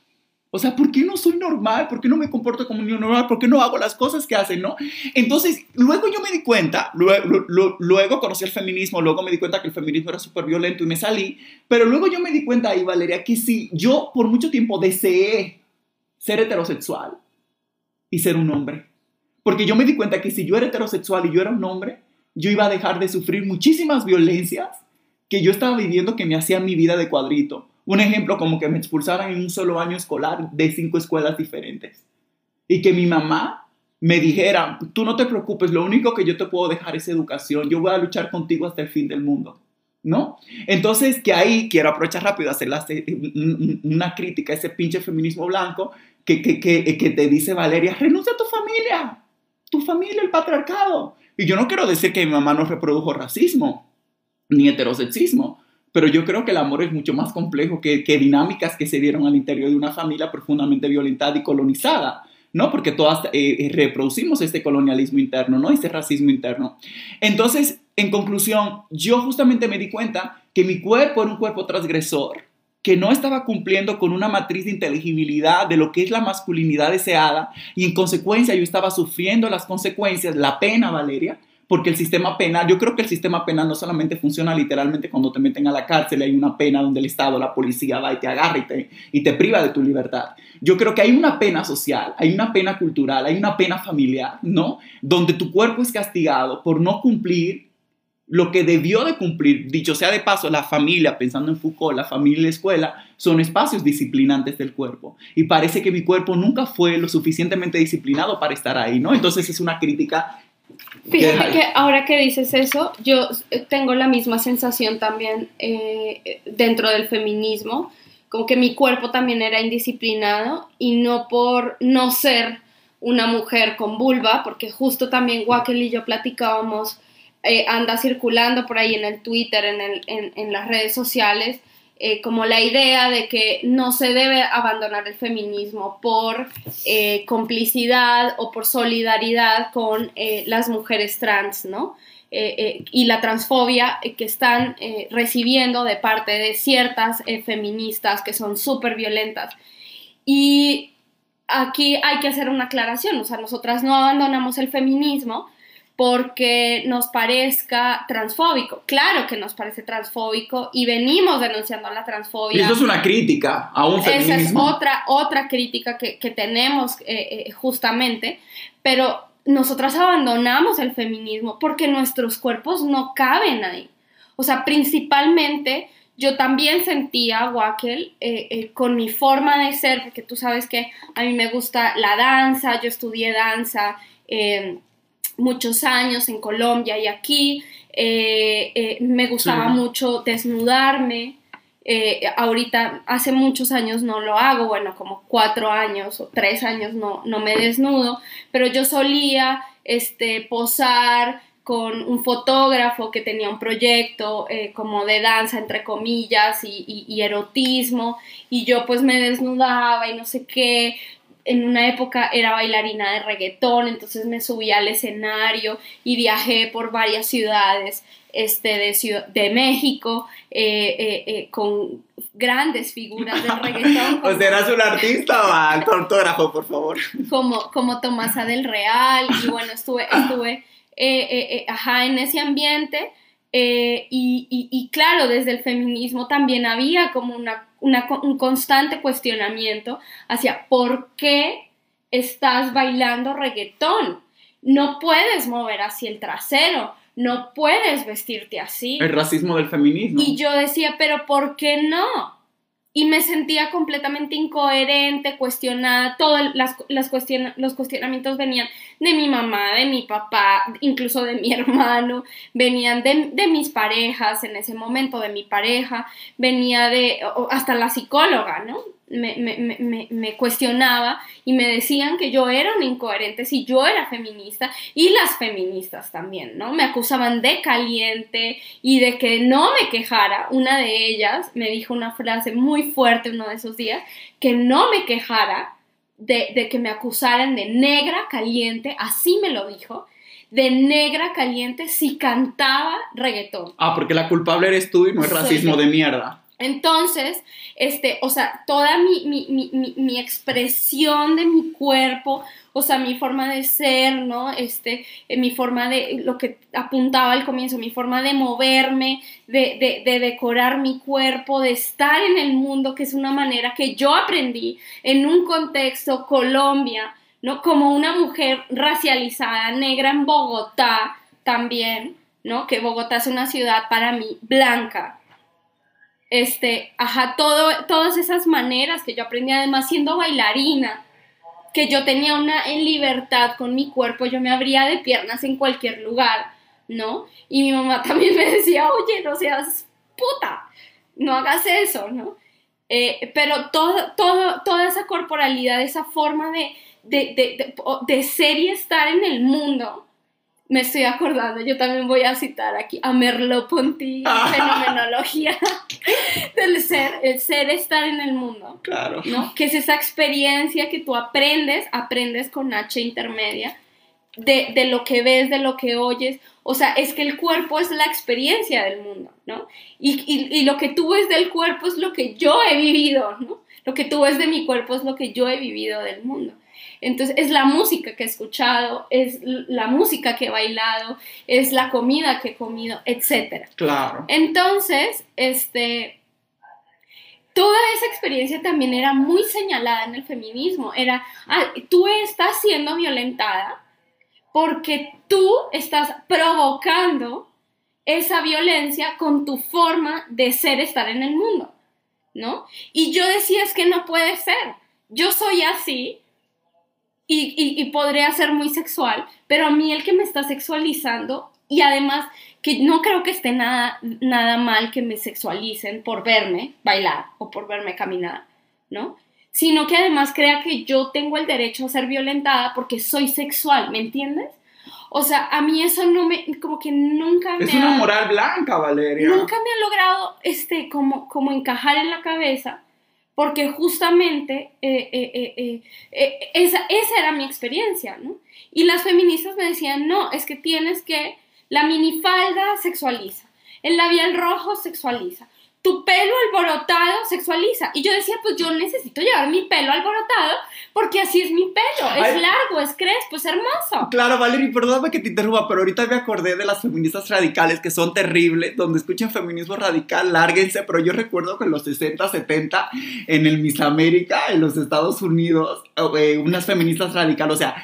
B: O sea, ¿por qué no soy normal? ¿Por qué no me comporto como un normal? ¿Por qué no hago las cosas que hacen, no? Entonces, luego yo me di cuenta, luego, luego, luego conocí el feminismo, luego me di cuenta que el feminismo era súper violento y me salí, pero luego yo me di cuenta ahí, Valeria, que si yo por mucho tiempo deseé ser heterosexual, y ser un hombre. Porque yo me di cuenta que si yo era heterosexual y yo era un hombre, yo iba a dejar de sufrir muchísimas violencias que yo estaba viviendo que me hacían mi vida de cuadrito. Un ejemplo como que me expulsaran en un solo año escolar de cinco escuelas diferentes. Y que mi mamá me dijera, tú no te preocupes, lo único que yo te puedo dejar es educación, yo voy a luchar contigo hasta el fin del mundo. ¿No? Entonces, que ahí quiero aprovechar rápido, hacer una crítica a ese pinche feminismo blanco que, que, que, te dice Valeria, renuncia a tu familia, tu familia, el patriarcado. Y yo no quiero decir que mi mamá no reprodujo racismo ni heterosexismo, pero yo creo que el amor es mucho más complejo que, dinámicas que se dieron al interior de una familia profundamente violentada y colonizada, ¿no? Porque todas eh, reproducimos este colonialismo interno, ¿no? Este racismo interno. Entonces, en conclusión, yo justamente me di cuenta que mi cuerpo era un cuerpo transgresor, que no estaba cumpliendo con una matriz de inteligibilidad de lo que es la masculinidad deseada y en consecuencia yo estaba sufriendo las consecuencias, la pena, Valeria, porque el sistema penal, yo creo que el sistema penal no solamente funciona literalmente cuando te meten a la cárcel hay una pena donde el Estado, la policía va y te agarra y te, y te priva de tu libertad. Yo creo que hay una pena social, hay una pena cultural, hay una pena familiar, ¿no? Donde tu cuerpo es castigado por no cumplir lo que debió de cumplir, dicho sea de paso, la familia, pensando en Foucault, la familia la escuela, son espacios disciplinantes del cuerpo. Y parece que mi cuerpo nunca fue lo suficientemente disciplinado para estar ahí, ¿no? Entonces es una crítica.
C: Fíjate que, ahora que dices eso, yo tengo la misma sensación también eh, dentro del feminismo, como que mi cuerpo también era indisciplinado y no por no ser una mujer con vulva, porque justo también Wackel y yo platicábamos eh, anda circulando por ahí en el Twitter, en, el, en, en las redes sociales, eh, como la idea de que no se debe abandonar el feminismo por eh, complicidad o por solidaridad con eh, las mujeres trans, ¿no? y la transfobia que están recibiendo de parte de ciertas feministas que son súper violentas. Y aquí hay que hacer una aclaración, o sea, nosotras no abandonamos el feminismo, porque nos parezca transfóbico. Claro que nos parece transfóbico y venimos denunciando la transfobia.
B: Y eso es una crítica a un feminismo.
C: Esa es otra, otra crítica que, que tenemos eh, eh, justamente, pero nosotras abandonamos el feminismo porque nuestros cuerpos no caben ahí. O sea, principalmente yo también sentía, Wackel, eh, eh, con mi forma de ser, porque tú sabes que a mí me gusta la danza, yo estudié danza eh, muchos años en Colombia y aquí, me gustaba mucho desnudarme. ahorita, hace muchos años no lo hago, bueno, como cuatro años o tres años no, no me desnudo, pero yo solía este, posar, con un fotógrafo que tenía un proyecto eh, como de danza, entre comillas, y, erotismo, y yo pues me desnudaba y no sé qué. En una época era bailarina de reggaetón, entonces me subí al escenario y viajé por varias ciudades este, de, ciudad, de México eh, eh, con grandes figuras del reggaetón.
B: ¿O serás un artista o al fotógrafo, por favor?
C: Como, como Tomasa del Real, y bueno, estuve, estuve eh, eh, eh, ajá, en ese ambiente. Y, claro, desde el feminismo también había como una, un constante cuestionamiento hacia por qué estás bailando reggaetón. No puedes mover así el trasero, no puedes vestirte así.
B: El racismo del feminismo.
C: Y yo decía, pero ¿por qué no? Y me sentía completamente incoherente, cuestionada, todos las, las los cuestionamientos venían de mi mamá, de mi papá, incluso de mi hermano, venían de, de mis parejas en ese momento, de mi pareja, venía de hasta la psicóloga, ¿no? Me, me, me, me, cuestionaba y me decían que yo era una incoherente si yo era feminista y las feministas también, ¿no? Me acusaban de caliente y de que no me quejara. Una de ellas me dijo una frase muy fuerte uno de esos días, que no me quejara de, de que me acusaran de negra caliente, así me lo dijo de negra caliente si cantaba reggaetón.
B: Ah, porque la culpable eres tú y no es racismo de mierda.
C: Entonces, este, o sea, toda mi, mi, mi, mi, expresión de mi cuerpo, o sea, mi forma de ser, ¿no? Este, eh, mi forma de, lo que apuntaba al comienzo, mi forma de moverme, de, de, de, decorar mi cuerpo, de estar en el mundo, que es una manera que yo aprendí en un contexto Colombia, ¿no? Como una mujer racializada, negra en Bogotá también, ¿no? Que Bogotá es una ciudad para mí blanca, este, ajá, todo, todas esas maneras que yo aprendí además siendo bailarina, que yo tenía una en libertad con mi cuerpo, yo me abría de piernas en cualquier lugar, ¿no? Y mi mamá también me decía, oye, no seas puta, no hagas eso, ¿no? Eh, pero todo, todo, toda esa corporalidad, esa forma de, de, de, de ser y estar en el mundo, me estoy acordando, yo también voy a citar aquí a Merleau-Ponty, fenomenología del ser, el ser estar en el mundo.
B: Claro.
C: ¿no? Que es esa experiencia que tú aprendes, aprendes con H intermedia, de, de, lo que ves, de lo que oyes. O sea, es que el cuerpo es la experiencia del mundo, ¿no? Y, y, y lo que tú ves del cuerpo es lo que yo he vivido, ¿no? Lo que tú ves de mi cuerpo es lo que yo he vivido del mundo. Entonces es la música que he escuchado, es la música que he bailado, es la comida que he comido, etc.
B: Claro.
C: Entonces, este, toda esa experiencia también era muy señalada en el feminismo. Era, ah, tú estás siendo violentada porque tú estás provocando esa violencia con tu forma de ser, estar en el mundo, ¿no? Y yo decía, es que no puede ser. Yo soy así y, podría ser muy sexual, pero a mí el que me está sexualizando y además que no creo que esté nada, nada mal que me sexualicen por verme bailar o por verme caminar, ¿no? Sino que además crea que yo tengo el derecho a ser violentada porque soy sexual, ¿me entiendes? O sea, a mí eso no me, como que nunca me...
B: Es una moral blanca, Valeria.
C: Nunca me ha logrado, este, como, como encajar en la cabeza porque justamente eh, eh, eh, esa, esa, era mi experiencia, ¿no? Y las feministas me decían, no, es que tienes que, la minifalda sexualiza, el labial rojo sexualiza, tu pelo alborotado sexualiza. Y yo decía, pues yo necesito llevar mi pelo alborotado porque así es mi pelo. Es largo, es crespo, es hermoso.
B: Claro, Valerie, perdóname que te interrumpa, pero ahorita me acordé de las feministas radicales que son terribles, donde escuchan feminismo radical, lárguense, pero yo recuerdo que en los 60, 70, en el Miss América, en los Estados Unidos, eh, unas feministas radicales, o sea,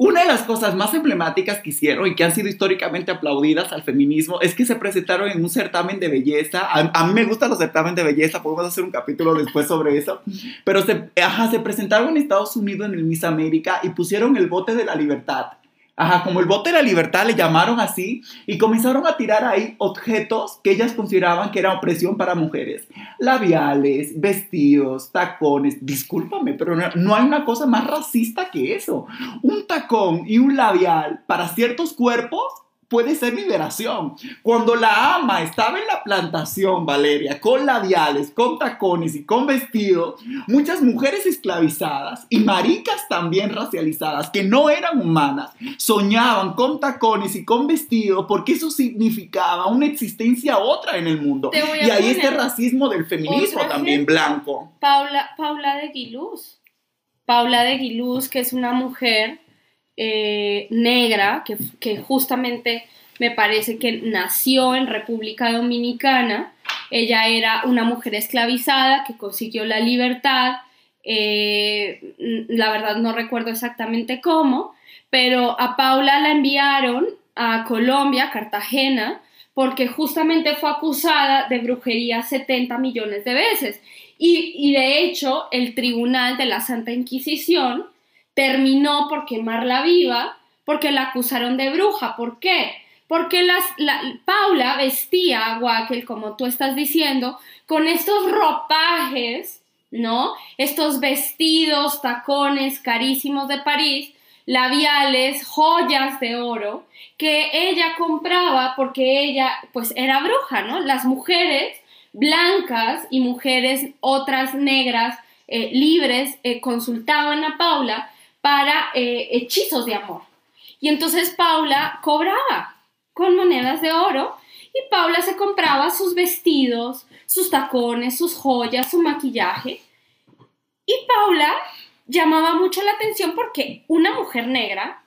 B: una de las cosas más emblemáticas que hicieron y que han sido históricamente aplaudidas al feminismo es que se presentaron en un certamen de belleza. A, a mí me gustan los certámenes de belleza, podemos hacer un capítulo después sobre eso. Pero se, ajá, se presentaron en Estados Unidos en el Miss América y pusieron el bote de la libertad. Ajá, como el bote de la libertad le llamaron así y comenzaron a tirar ahí objetos que ellas consideraban que era opresión para mujeres. Labiales, vestidos, tacones. Discúlpame, pero no, no hay una cosa más racista que eso. Un tacón y un labial para ciertos cuerpos puede ser liberación. Cuando la ama estaba en la plantación, Valeria, con labiales, con tacones y con vestido, muchas mujeres esclavizadas y maricas también racializadas, que no eran humanas, soñaban con tacones y con vestido porque eso significaba una existencia otra en el mundo. Y ahí este racismo del feminismo también blanco.
C: Paula, Paula de Guiluz. Paula de Guiluz, que es una mujer eh, negra, que, justamente me parece que nació en República Dominicana. Ella era una mujer esclavizada que consiguió la libertad. eh, la verdad no recuerdo exactamente cómo, pero a Paula la enviaron a Colombia, Cartagena, porque justamente fue acusada de brujería 70 millones de veces. Y de hecho, el tribunal de la Santa Inquisición terminó por quemarla viva porque la acusaron de bruja. ¿Por qué? Porque las, la, Paula vestía a Wackel, como tú estás diciendo, con estos ropajes, ¿no? Estos vestidos, tacones carísimos de París, labiales, joyas de oro, que ella compraba porque ella, pues, era bruja, ¿no? Las mujeres blancas y mujeres otras negras eh, libres eh, consultaban a Paula para eh, hechizos de amor. Y entonces Paula cobraba con monedas de oro y Paula se compraba sus vestidos, sus tacones, sus joyas, su maquillaje. Y Paula llamaba mucho la atención porque una mujer negra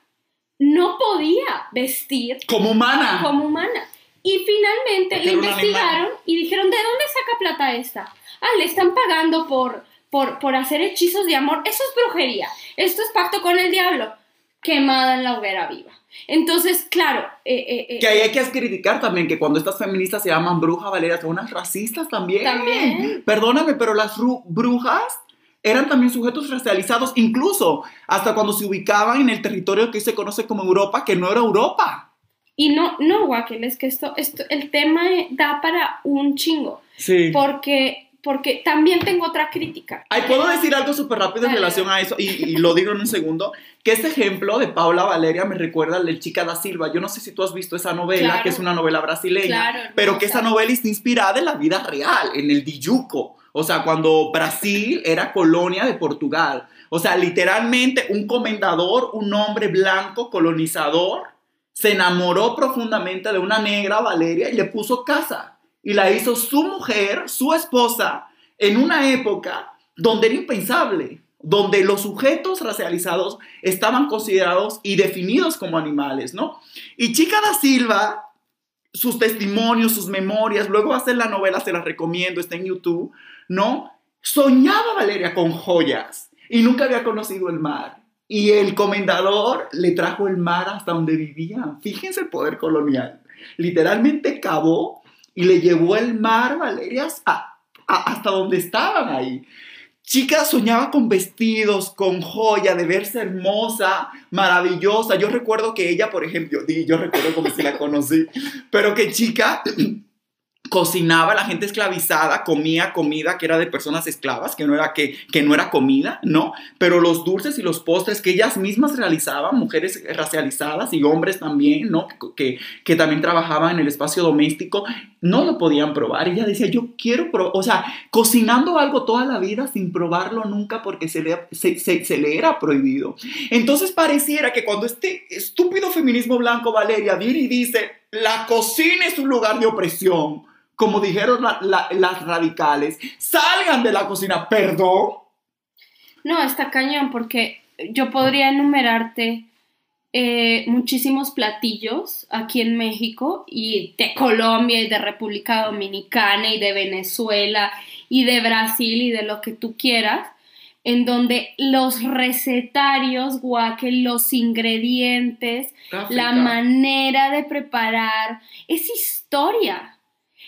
C: no podía vestir
B: Como humana.
C: como humana. Y finalmente le investigaron y dijeron, ¿de dónde saca plata esta? Ah, le están pagando por, por, por hacer hechizos de amor. Eso es brujería. Esto es pacto con el diablo. Quemada en la hoguera viva. Entonces, claro, eh, eh, eh,
B: Que ahí hay que criticar también que cuando estas feministas se llaman brujas, Valeria, son unas racistas también.
C: También.
B: Perdóname, pero las ru- brujas eran también sujetos racializados, incluso hasta cuando se ubicaban en el territorio que se conoce como Europa, que no era Europa.
C: y no, no, Wakel, es que esto, esto, el tema eh, da para un chingo.
B: Sí.
C: Porque, porque también tengo otra crítica.
B: Ay, ¿puedo decir algo súper rápido en relación a eso? Y, y lo digo en un segundo. Que este ejemplo de Paula Valeria me recuerda al de Chica da Silva. Yo no sé si tú has visto esa novela,
C: Claro.
B: que es una novela brasileña,
C: Claro,
B: pero que esa novela está inspirada en la vida real, en el Dijuco. O sea, cuando Brasil era colonia de Portugal. O sea, literalmente un comendador, un hombre blanco colonizador, se enamoró profundamente de una negra, Valeria, y le puso casa. Y la hizo su mujer, su esposa, en una época donde era impensable, donde los sujetos racializados estaban considerados y definidos como animales, ¿no? Y Chica da Silva, sus testimonios, sus memorias, luego hacer la novela, se la recomiendo, está en YouTube, ¿no? Soñaba Valeria con joyas y nunca había conocido el mar. Y el comendador le trajo el mar hasta donde vivía. Fíjense el poder colonial. Literalmente cavó y le llevó el mar, Valeria, hasta donde estaban ahí. Chica soñaba con vestidos, con joya, de verse hermosa, maravillosa. Yo recuerdo que ella, por ejemplo, yo recuerdo como si la conocí, pero que chica cocinaba, la gente esclavizada comía comida que era de personas esclavas, que no era, que, que no era comida, ¿no? Pero los dulces y los postres que ellas mismas realizaban, mujeres racializadas y hombres también, ¿no? Que, que también trabajaban en el espacio doméstico, no lo podían probar. Ella decía, yo quiero probar, o sea, cocinando algo toda la vida sin probarlo nunca porque se le, se, se- le era prohibido. Entonces pareciera que cuando este estúpido feminismo blanco, Valeria, viene y dice, la cocina es un lugar de opresión, como dijeron las radicales, salgan de la cocina, perdón.
C: No, está cañón, porque yo podría enumerarte eh, muchísimos platillos aquí en México y de Colombia y de República Dominicana y de Venezuela y de Brasil y de lo que tú quieras, en donde los recetarios, guaque, los ingredientes, la manera de preparar, es historia,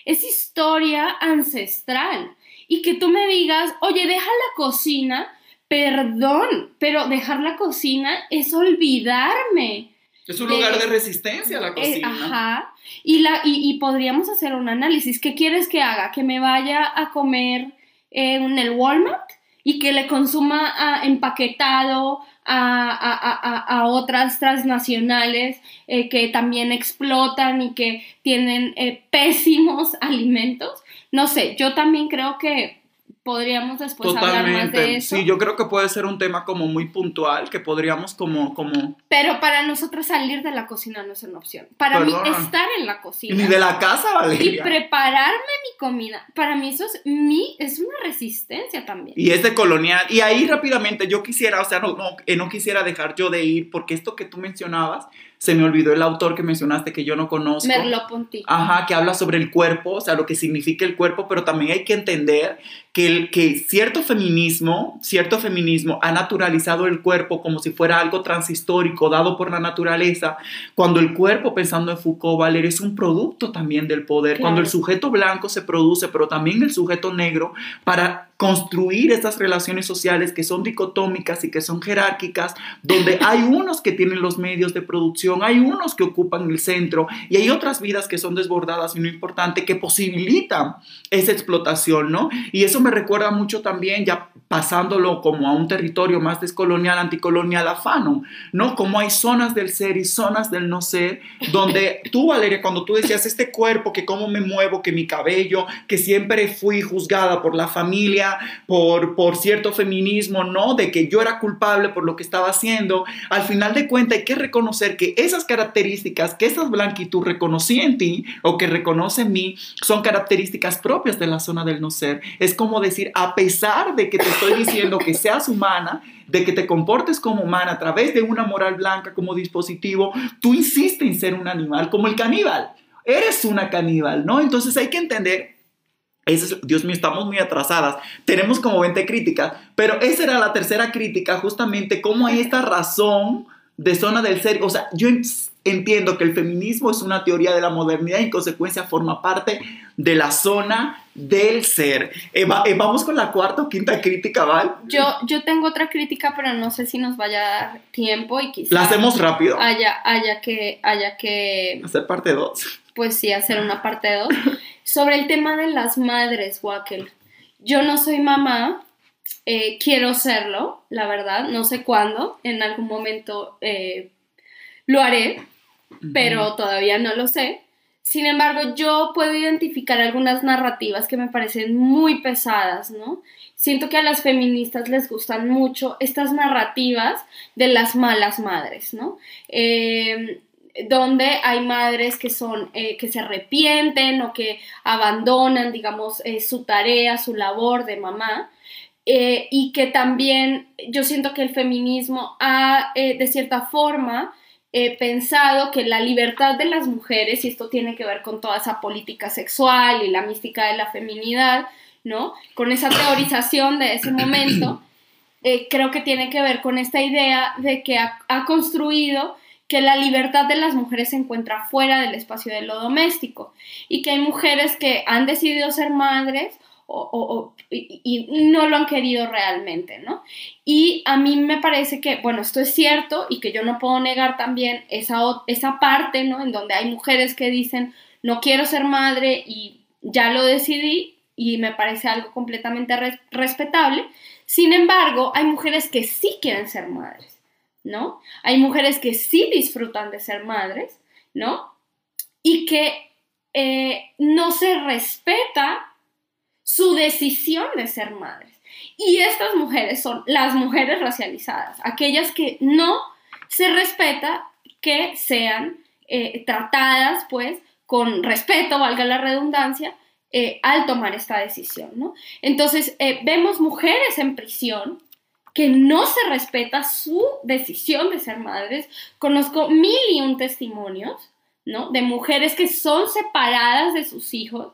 C: es historia ancestral. Y que tú me digas, oye, deja la cocina Perdón, pero dejar la cocina es olvidarme.
B: Es un lugar de resistencia la eh, cocina.
C: ajá. Y, la, y, podríamos hacer un análisis. ¿Qué quieres que haga? ¿Que me vaya a comer en el Walmart y que le consuma ah, empaquetado a, otras transnacionales eh, que también explotan y que tienen eh, pésimos alimentos? No sé, yo también creo que podríamos después hablar más de eso.
B: Sí, yo creo que puede ser un tema como muy puntual, que podríamos como, como...
C: Pero para nosotros salir de la cocina no es una opción. Para mí estar en la cocina.
B: Ni de la casa, Valeria.
C: Y prepararme mi comida. Para mí eso es, mi, es una resistencia también.
B: Y es de colonial. Y ahí rápidamente yo quisiera, o sea, no, no, eh, no quisiera dejar yo de ir, porque esto que tú mencionabas, se me olvidó el autor que mencionaste que yo no conozco.
C: Merleau-Ponty.
B: Ajá, que habla sobre el cuerpo, o sea, lo que significa el cuerpo, pero también hay que entender que, el, que cierto feminismo, cierto feminismo ha naturalizado el cuerpo como si fuera algo transhistórico dado por la naturaleza, cuando el cuerpo, pensando en Foucault, Valer, es un producto también del poder, cuando el sujeto blanco se produce, pero también el sujeto negro, para construir estas relaciones sociales que son dicotómicas y que son jerárquicas, donde hay unos que tienen los medios de producción, hay unos que ocupan el centro y hay otras vidas que son desbordadas y no importante que posibilitan esa explotación, ¿no? Y eso me recuerda mucho también, ya pasándolo como a un territorio más descolonial, anticolonial, afano, ¿no? Como hay zonas del ser y zonas del no ser, donde tú, Valeria, cuando tú decías este cuerpo, que cómo me muevo, que mi cabello, que siempre fui juzgada por la familia, por, por cierto feminismo, ¿no? De que yo era culpable por lo que estaba haciendo. Al final de cuentas hay que reconocer que esas características que esas blanquitud reconocí en ti o que reconoce en mí son características propias de la zona del no ser. Es como decir, a pesar de que te estoy diciendo que seas humana, de que te comportes como humana a través de una moral blanca como dispositivo, tú insistes en ser un animal, como el caníbal. Eres una caníbal, ¿no? Entonces hay que entender Dios mío, estamos muy atrasadas. Tenemos como 20 críticas, pero esa era la tercera crítica, justamente cómo hay esta razón de zona del ser. O sea, yo entiendo que el feminismo es una teoría de la modernidad y en consecuencia forma parte de la zona del ser. Eh, vamos con la cuarta o quinta crítica, ¿vale?
C: Yo, yo tengo otra crítica, pero no sé si nos vaya a dar tiempo y quizás...
B: La hacemos rápido.
C: Haya, haya que... Haya que
B: hacer parte 2.
C: Pues sí, hacer una parte 2. Sobre el tema de las madres, Wackel. Yo no soy mamá, eh, quiero serlo, la verdad, no sé cuándo, en algún momento eh, lo haré, pero todavía no lo sé. Sin embargo, yo puedo identificar algunas narrativas que me parecen muy pesadas, ¿no? Siento que a las feministas les gustan mucho estas narrativas de las malas madres, ¿no? Eh, donde hay madres que son, eh, que se arrepienten o que abandonan, digamos, eh, su tarea, su labor de mamá. Eh, y que también yo siento que el feminismo ha, de cierta forma, pensado que la libertad de las mujeres, y esto tiene que ver con toda esa política sexual y la mística de la feminidad, ¿no? Con esa teorización de ese momento, creo que tiene que ver con esta idea de que ha construido que la libertad de las mujeres se encuentra fuera del espacio de lo doméstico y que hay mujeres que han decidido ser madres o, y, no lo han querido realmente, ¿no? Y a mí me parece que, bueno, esto es cierto y que yo no puedo negar también esa, esa parte, ¿no? En donde hay mujeres que dicen, no quiero ser madre y ya lo decidí y me parece algo completamente respetable. Sin embargo, hay mujeres que sí quieren ser madres ¿no? Hay mujeres que sí disfrutan de ser madres, ¿no? Y que eh, no se respeta decisión de ser madres. Y estas mujeres son las mujeres racializadas, aquellas que no se respeta que sean eh, tratadas, pues, con respeto, valga la redundancia, eh, al tomar esta decisión, ¿no? Entonces, eh, vemos mujeres en prisión que no se respeta su decisión de ser madres. Conozco mil y un testimonios, ¿no? De mujeres que son separadas de sus hijos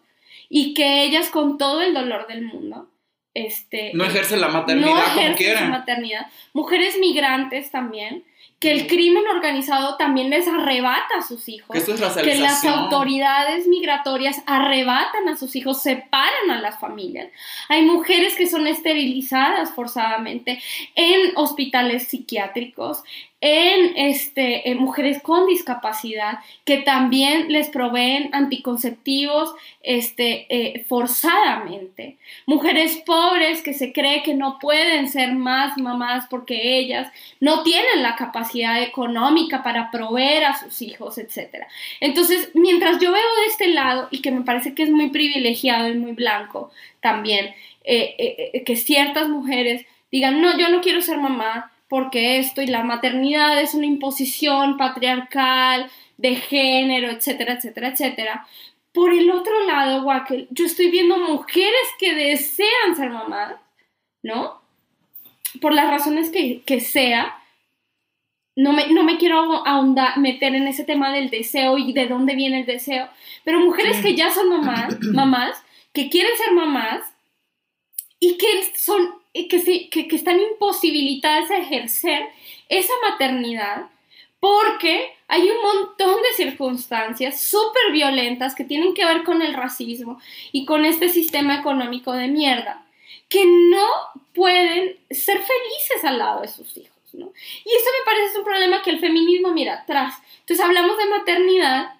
C: y que ellas con todo el dolor del mundo, este...
B: No ejercen la maternidad
C: no
B: como
C: maternidad. Mujeres migrantes también, que el crimen organizado también les arrebata a sus hijos.
B: Que esto es
C: que las autoridades migratorias arrebatan a sus hijos, separan a las familias. Hay mujeres que son esterilizadas forzadamente en hospitales psiquiátricos, en este, en mujeres con discapacidad que también les proveen anticonceptivos este, eh, forzadamente. Mujeres pobres que se cree que no pueden ser más mamás porque ellas no tienen la capacidad económica para proveer a sus hijos, etc. Entonces, mientras yo veo de este lado, y que me parece que es muy privilegiado y muy blanco también, eh, eh, que ciertas mujeres digan, no, yo no quiero ser mamá porque esto y la maternidad es una imposición patriarcal de género, etcétera, etcétera, etcétera. Por el otro lado, Wackel, yo estoy viendo mujeres que desean ser mamás, ¿no? Por las razones que, que sea. No me, no me quiero ahondar, meter en ese tema del deseo y de dónde viene el deseo, pero mujeres que ya son mamás, mamás, que quieren ser mamás y que son que, se- que, que están imposibilitadas de ejercer esa maternidad porque hay un montón de circunstancias súper violentas que tienen que ver con el racismo y con este sistema económico de mierda que no pueden ser felices al lado de sus hijos, ¿no? Y eso me parece es un problema que el feminismo mira atrás. Entonces hablamos de maternidad,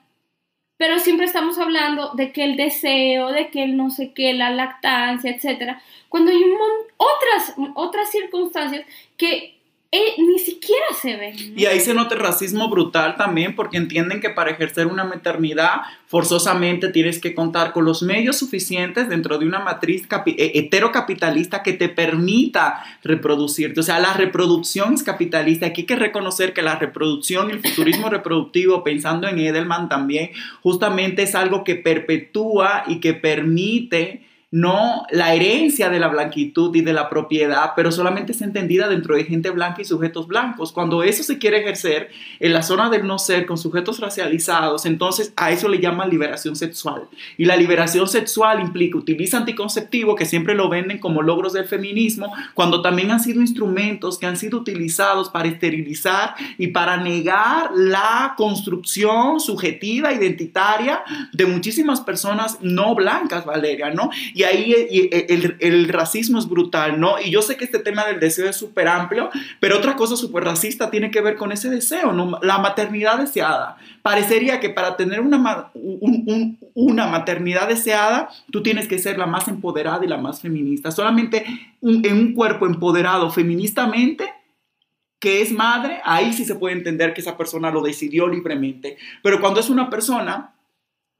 C: pero siempre estamos hablando de que el deseo, de que el no sé qué, la lactancia, etcétera, cuando hay un otras, otras circunstancias que eh, ni siquiera se ven.
B: Y ahí se nota el racismo brutal también porque entienden que para ejercer una maternidad forzosamente tienes que contar con los medios suficientes dentro de una matriz eh, heterocapitalista que te permita reproducirte. O sea, la reproducción es capitalista. Aquí hay que reconocer que la reproducción y el futurismo reproductivo, pensando en Edelman también, justamente es algo que perpetúa y que permite no la herencia de la blanquitud y de la propiedad, pero solamente es entendida dentro de gente blanca y sujetos blancos. Cuando eso se quiere ejercer en la zona del no ser con sujetos racializados, entonces a eso le llaman liberación sexual. Y la liberación sexual implica, utiliza anticonceptivo, que siempre lo venden como logros del feminismo, cuando también han sido instrumentos que han sido utilizados para esterilizar y para negar la construcción subjetiva, identitaria de muchísimas personas no blancas, Valeria, ¿no? Ahí y, eh, el, el racismo es brutal, ¿no? Y yo sé que este tema del deseo es súper amplio, pero otra cosa súper racista tiene que ver con ese deseo, ¿no? La maternidad deseada. Parecería que para tener una, una maternidad deseada, tú tienes que ser la más empoderada y la más feminista. Solamente en un cuerpo empoderado feministamente, que es madre, ahí sí se puede entender que esa persona lo decidió libremente. Pero cuando es una persona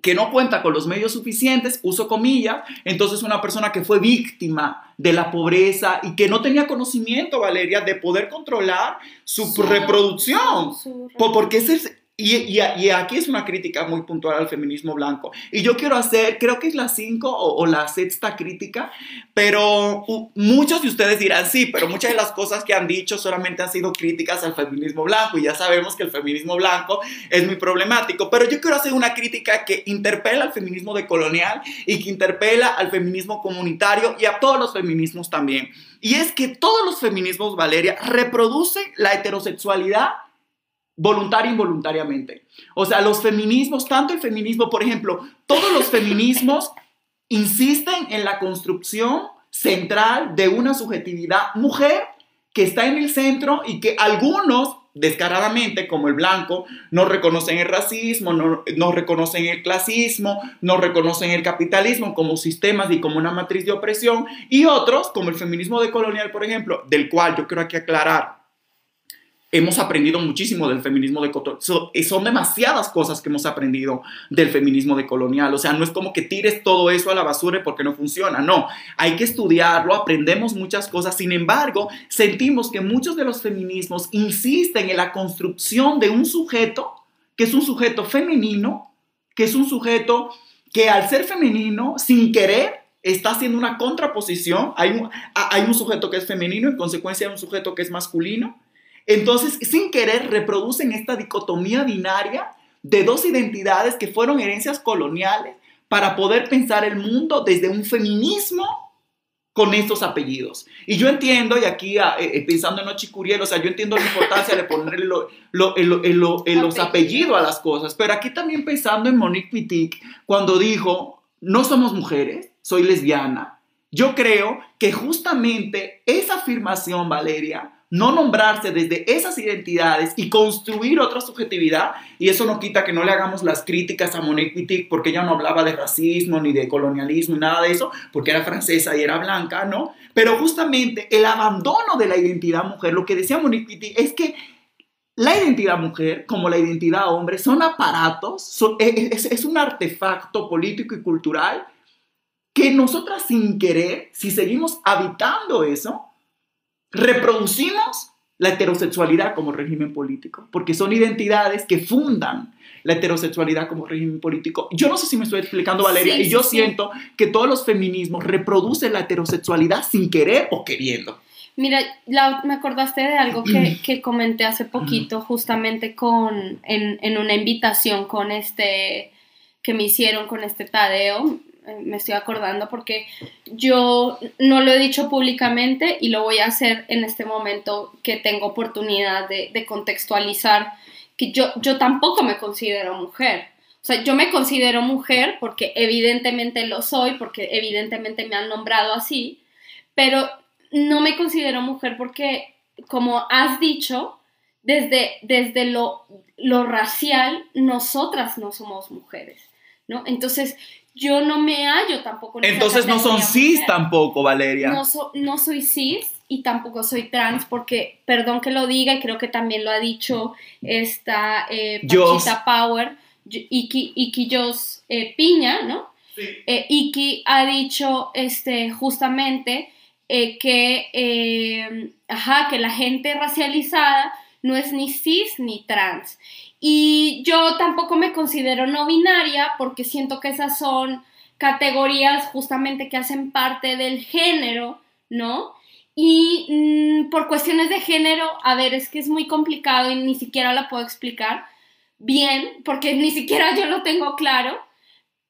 B: que no cuenta con los medios suficientes, uso comillas, entonces una persona que fue víctima de la pobreza y que no tenía conocimiento, Valeria, de poder controlar su,
C: Su-
B: reproducción.
C: Su-
B: Po- Porque ese es, y, y- y aquí es una crítica muy puntual al feminismo blanco. Y yo quiero hacer, creo que es la cinco o, o la sexta crítica, pero muchos de ustedes dirán sí, pero muchas de las cosas que han dicho solamente han sido críticas al feminismo blanco y ya sabemos que el feminismo blanco es muy problemático. Pero yo quiero hacer una crítica que interpela al feminismo decolonial y que interpela al feminismo comunitario y a todos los feminismos también. Y es que todos los feminismos, Valeria, reproducen la heterosexualidad voluntaria e involuntariamente. O sea, los feminismos, tanto el feminismo, por ejemplo, todos los feminismos insisten en la construcción central de una subjetividad mujer que está en el centro y que algunos descaradamente, como el blanco, no reconocen el racismo, no, no reconocen el clasismo, no reconocen el capitalismo como sistemas y como una matriz de opresión, y otros, como el feminismo decolonial, por ejemplo, del cual yo quiero aquí aclarar, hemos aprendido muchísimo del feminismo de so, son demasiadas cosas que hemos aprendido del feminismo decolonial, o sea, no es como que tires todo eso a la basura porque no funciona, no, hay que estudiarlo, aprendemos muchas cosas, sin embargo, sentimos que muchos de los feminismos insisten en la construcción de un sujeto que es un sujeto femenino, que es un sujeto que al ser femenino, sin querer, está haciendo una contraposición. Hay un, hay un sujeto que es femenino, en consecuencia hay un sujeto que es masculino. Entonces, sin querer, reproducen esta dicotomía binaria de dos identidades que fueron herencias coloniales para poder pensar el mundo desde un feminismo con estos apellidos. Y yo entiendo, y aquí ah, eh, eh, pensando en Ochicuriel, o sea, yo entiendo la importancia de ponerle los apellidos a las cosas, pero aquí también pensando en Monique Pitic, cuando dijo, no somos mujeres, soy lesbiana. Yo creo que justamente esa afirmación, Valeria, no nombrarse desde esas identidades y construir otra subjetividad, y eso no quita que no le hagamos las críticas a Monique Wittig porque ella no hablaba de racismo ni de colonialismo ni nada de eso, porque era francesa y era blanca, ¿no? Pero justamente el abandono de la identidad mujer, lo que decía Monique Wittig es que la identidad mujer, como la identidad hombre, son aparatos, e, e, es, es un artefacto político y cultural que nosotras sin querer, si seguimos habitando eso, reproducimos la heterosexualidad como régimen político, porque son identidades que fundan la heterosexualidad como régimen político. Yo no sé si me estoy explicando, Valeria, y yo siento que todos los feminismos reproducen la heterosexualidad sin querer o queriendo.
C: Mira, me acordaste de algo que, comenté hace poquito, justamente con, en, en, una invitación con este, que me hicieron con este Tadeo, me estoy acordando porque yo no lo he dicho públicamente y lo voy a hacer en este momento que tengo oportunidad de, contextualizar que yo, yo tampoco me considero mujer. O sea, yo me considero mujer porque evidentemente lo soy, porque evidentemente me han nombrado así, pero no me considero mujer porque, como has dicho, desde, desde lo, lo racial, nosotras no somos mujeres, ¿no? Entonces, yo no me hallo tampoco.
B: En Entonces no son cis tampoco, Valeria.
C: No, no soy cis y tampoco soy trans porque, perdón que lo diga y creo que también lo ha dicho esta eh, Pachita Power, Iki, Iki Jos eh, Piña, ¿no? Sí. Eh, Iki ha dicho este, justamente eh, que, ajá, que la gente racializada no es ni cis ni trans. Y yo tampoco me considero no binaria porque siento que esas son categorías justamente que hacen parte del género, ¿no? Y mm, por cuestiones de género, a ver, es que es muy complicado y ni siquiera la puedo explicar bien, porque ni siquiera yo lo tengo claro,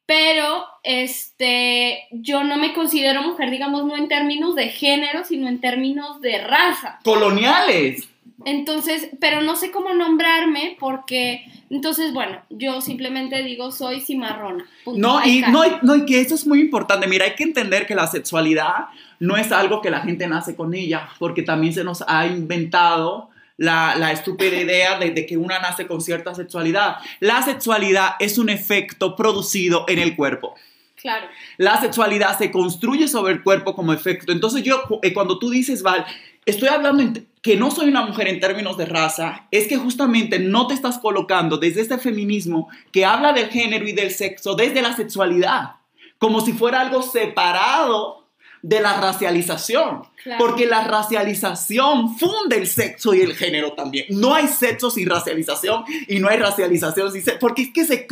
C: pero este, yo no me considero mujer, digamos, no en términos de género, sino en términos de raza.
B: Coloniales.
C: Entonces, pero no sé cómo nombrarme porque, entonces, bueno, yo simplemente digo soy cimarrona.
B: No y, no, no, y que eso es muy importante. Mira, hay que entender que la sexualidad no es algo que la gente nace con ella, porque también se nos ha inventado la, la, estúpida idea de, de, que una nace con cierta sexualidad. La sexualidad es un efecto producido en el cuerpo.
C: Claro.
B: La sexualidad se construye sobre el cuerpo como efecto. Entonces yo, eh, cuando tú dices, Val, estoy hablando que no soy una mujer en términos de raza, es que justamente no te estás colocando desde este feminismo que habla del género y del sexo desde la sexualidad, como si fuera algo separado de la racialización, porque la racialización funde el sexo y el género también. No hay sexo sin racialización y no hay racialización sin sexo, porque es que se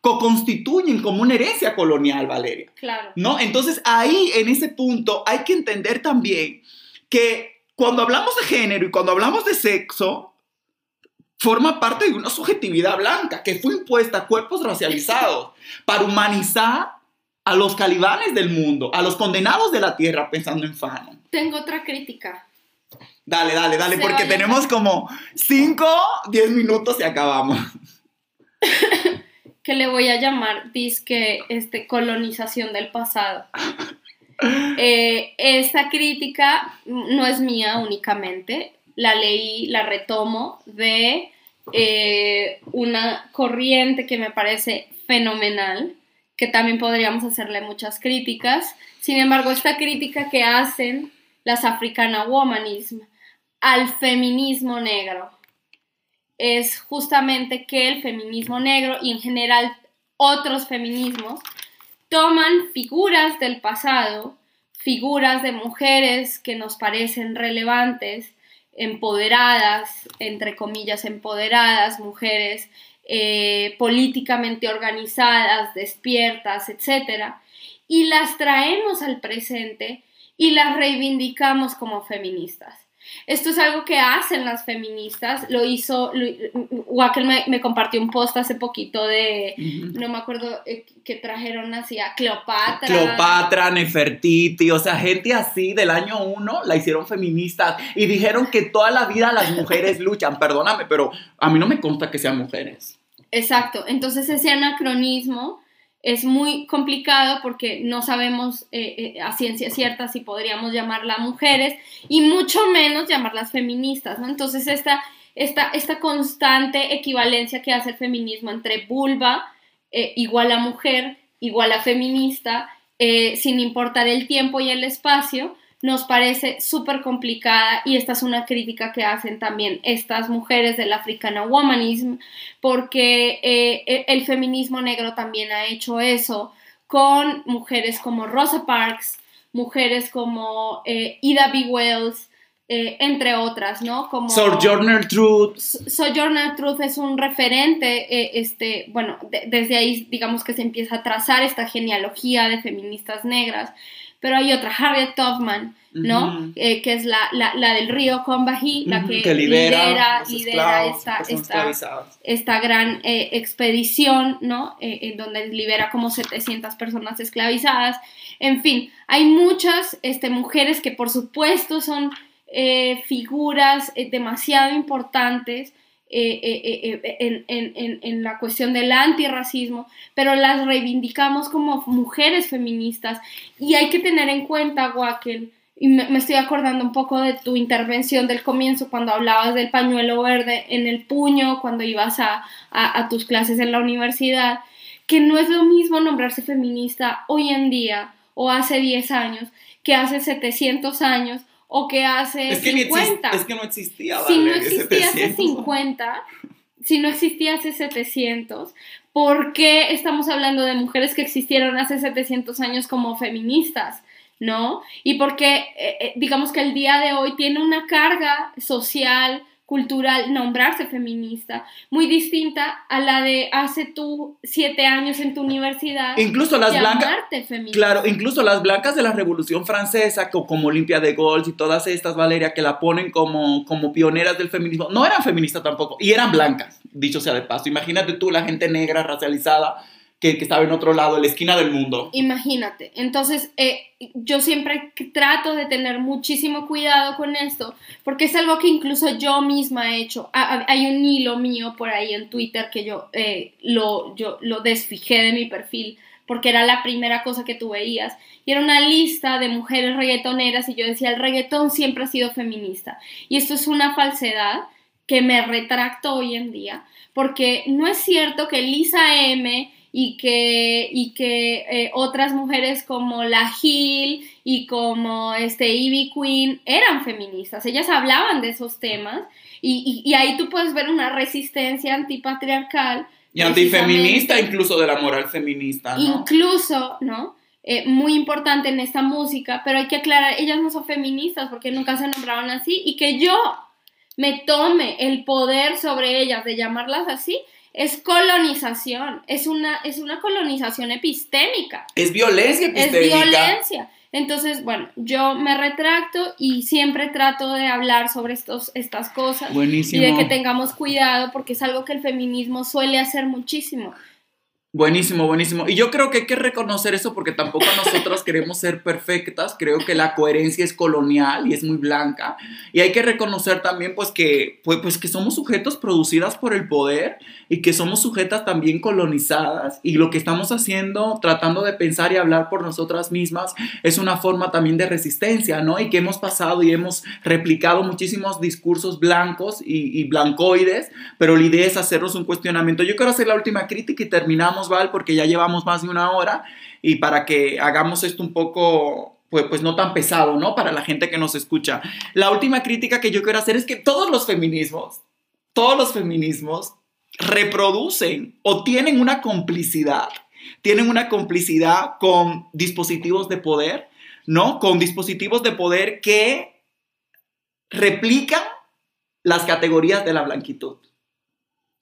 B: co-constituyen como una herencia colonial, Valeria.
C: Claro.
B: ¿No? Entonces ahí, en ese punto, hay que entender también que cuando hablamos de género y cuando hablamos de sexo, forma parte de una subjetividad blanca que fue impuesta a cuerpos racializados para humanizar a los calibanes del mundo, a los condenados de la tierra, pensando en Fanon.
C: Tengo otra crítica.
B: Dale, dale, dale, porque tenemos como 5, 10 minutos y acabamos.
C: que le voy a llamar disque este, colonización del pasado. Eh, esta crítica no es mía únicamente, la leí, la retomo de eh, una corriente que me parece fenomenal, que también podríamos hacerle muchas críticas. Sin embargo, esta crítica que hacen las Africana Womanism al feminismo negro es justamente que el feminismo negro y en general otros feminismos toman figuras del pasado, figuras de mujeres que nos parecen relevantes, empoderadas, entre comillas, empoderadas, mujeres eh, políticamente organizadas, despiertas, etc. Y las traemos al presente y las reivindicamos como feministas. Esto es algo que hacen las feministas. Lo hizo, Wackel me, compartió un post hace poquito de, no me acuerdo, eh, que trajeron así a Cleopatra.
B: Cleopatra, Nefertiti, o sea, gente así del año uno la hicieron feministas y dijeron que toda la vida las mujeres luchan. Perdóname, pero a mí no me consta que sean mujeres.
C: Exacto, entonces ese anacronismo es muy complicado porque no sabemos eh, eh, a ciencia cierta si podríamos llamarlas mujeres y mucho menos llamarlas feministas, ¿no? Entonces esta, esta, esta constante equivalencia que hace el feminismo entre vulva eh, igual a mujer, igual a feminista, sin importar el tiempo y el espacio, nos parece súper complicada y esta es una crítica que hacen también estas mujeres del Africana Womanism, porque eh, e, el feminismo negro también ha hecho eso con mujeres como Rosa Parks, mujeres como eh, Ida B. Wells, eh, entre otras, ¿no?
B: Como Sojourner Truth.
C: Sojourner Truth es un referente, este, bueno, desde ahí digamos que se empieza a trazar esta genealogía de feministas negras pero hay otra, Harriet Tubman, ¿no? Eh, que es la, la, del río Combahee, la que, lidera, lidera, esta, esta, gran eh, expedición, ¿no? Eh, en donde libera como 700 personas esclavizadas. En fin, hay muchas este, mujeres que por supuesto son figuras demasiado importantes eh, eh, eh, en, la cuestión del antirracismo, pero las reivindicamos como mujeres feministas. Y hay que tener en cuenta, Wackel, y me, estoy acordando un poco de tu intervención del comienzo cuando hablabas del pañuelo verde en el puño, cuando ibas a, a tus clases en la universidad, que no es lo mismo nombrarse feminista hoy en día o hace 10 años que hace 700 años o que hace 50.
B: es que no existía.
C: si no existía hace 50, si no existía hace 700, ¿por qué estamos hablando de mujeres que existieron hace 700 años como feministas? ¿No? Y porque, eh, eh, digamos que el día de hoy tiene una carga social, cultural nombrarse feminista, muy distinta a la de hace tú siete años en tu universidad.
B: Incluso las blancas. Claro, incluso las blancas de la Revolución Francesa, como Olimpia de Gols y todas estas, Valeria, que la ponen como, como pioneras del feminismo, no eran feministas tampoco, y eran blancas, dicho sea de paso. Imagínate tú, la gente negra, racializada, que, estaba en otro lado, en la esquina del mundo.
C: Imagínate. Entonces, eh, yo siempre trato de tener muchísimo cuidado con esto, porque es algo que incluso yo misma he hecho. Hay un hilo mío por ahí en Twitter que yo, eh, lo, yo lo desfijé de mi perfil, porque era la primera cosa que tú veías. Y era una lista de mujeres reggaetoneras y yo decía, el reggaetón siempre ha sido feminista. Y esto es una falsedad que me retracto hoy en día, porque no es cierto que Lisa M y que, y que eh, otras mujeres como la Hill y como este Ivy Queen eran feministas, ellas hablaban de esos temas y, y, ahí tú puedes ver una resistencia antipatriarcal.
B: Y antifeminista incluso de la moral feminista.
C: ¿no? Incluso, ¿no? Eh, muy importante en esta música, pero hay que aclarar, ellas no son feministas porque nunca se nombraron así y que yo me tome el poder sobre ellas de llamarlas así, es colonización, es una, es una colonización epistémica.
B: Es violencia epistémica.
C: Es violencia. Entonces, bueno, yo me retracto y siempre trato de hablar sobre estos, estas cosas.
B: Buenísimo.
C: Y de que tengamos cuidado porque es algo que el feminismo suele hacer muchísimo.
B: Buenísimo, buenísimo. Y yo creo que hay que reconocer eso porque tampoco nosotros queremos ser perfectas. Creo que la coherencia es colonial y es muy blanca. Y hay que reconocer también pues que, pues, pues que somos sujetos producidas por el poder y que somos sujetas también colonizadas. Y lo que estamos haciendo, tratando de pensar y hablar por nosotras mismas, es una forma también de resistencia, ¿no? Y que hemos pasado y hemos replicado muchísimos discursos blancos y, y blancoides, pero la idea es hacernos un cuestionamiento. Yo quiero hacer la última crítica y terminamos Val, porque ya llevamos más de una hora y para que hagamos esto un poco, pues, pues no tan pesado, ¿no? Para la gente que nos escucha. La última crítica que yo quiero hacer es que todos los feminismos, todos los feminismos reproducen o tienen una complicidad, tienen una complicidad con dispositivos de poder, ¿no? Con dispositivos de poder que replican las categorías de la blanquitud.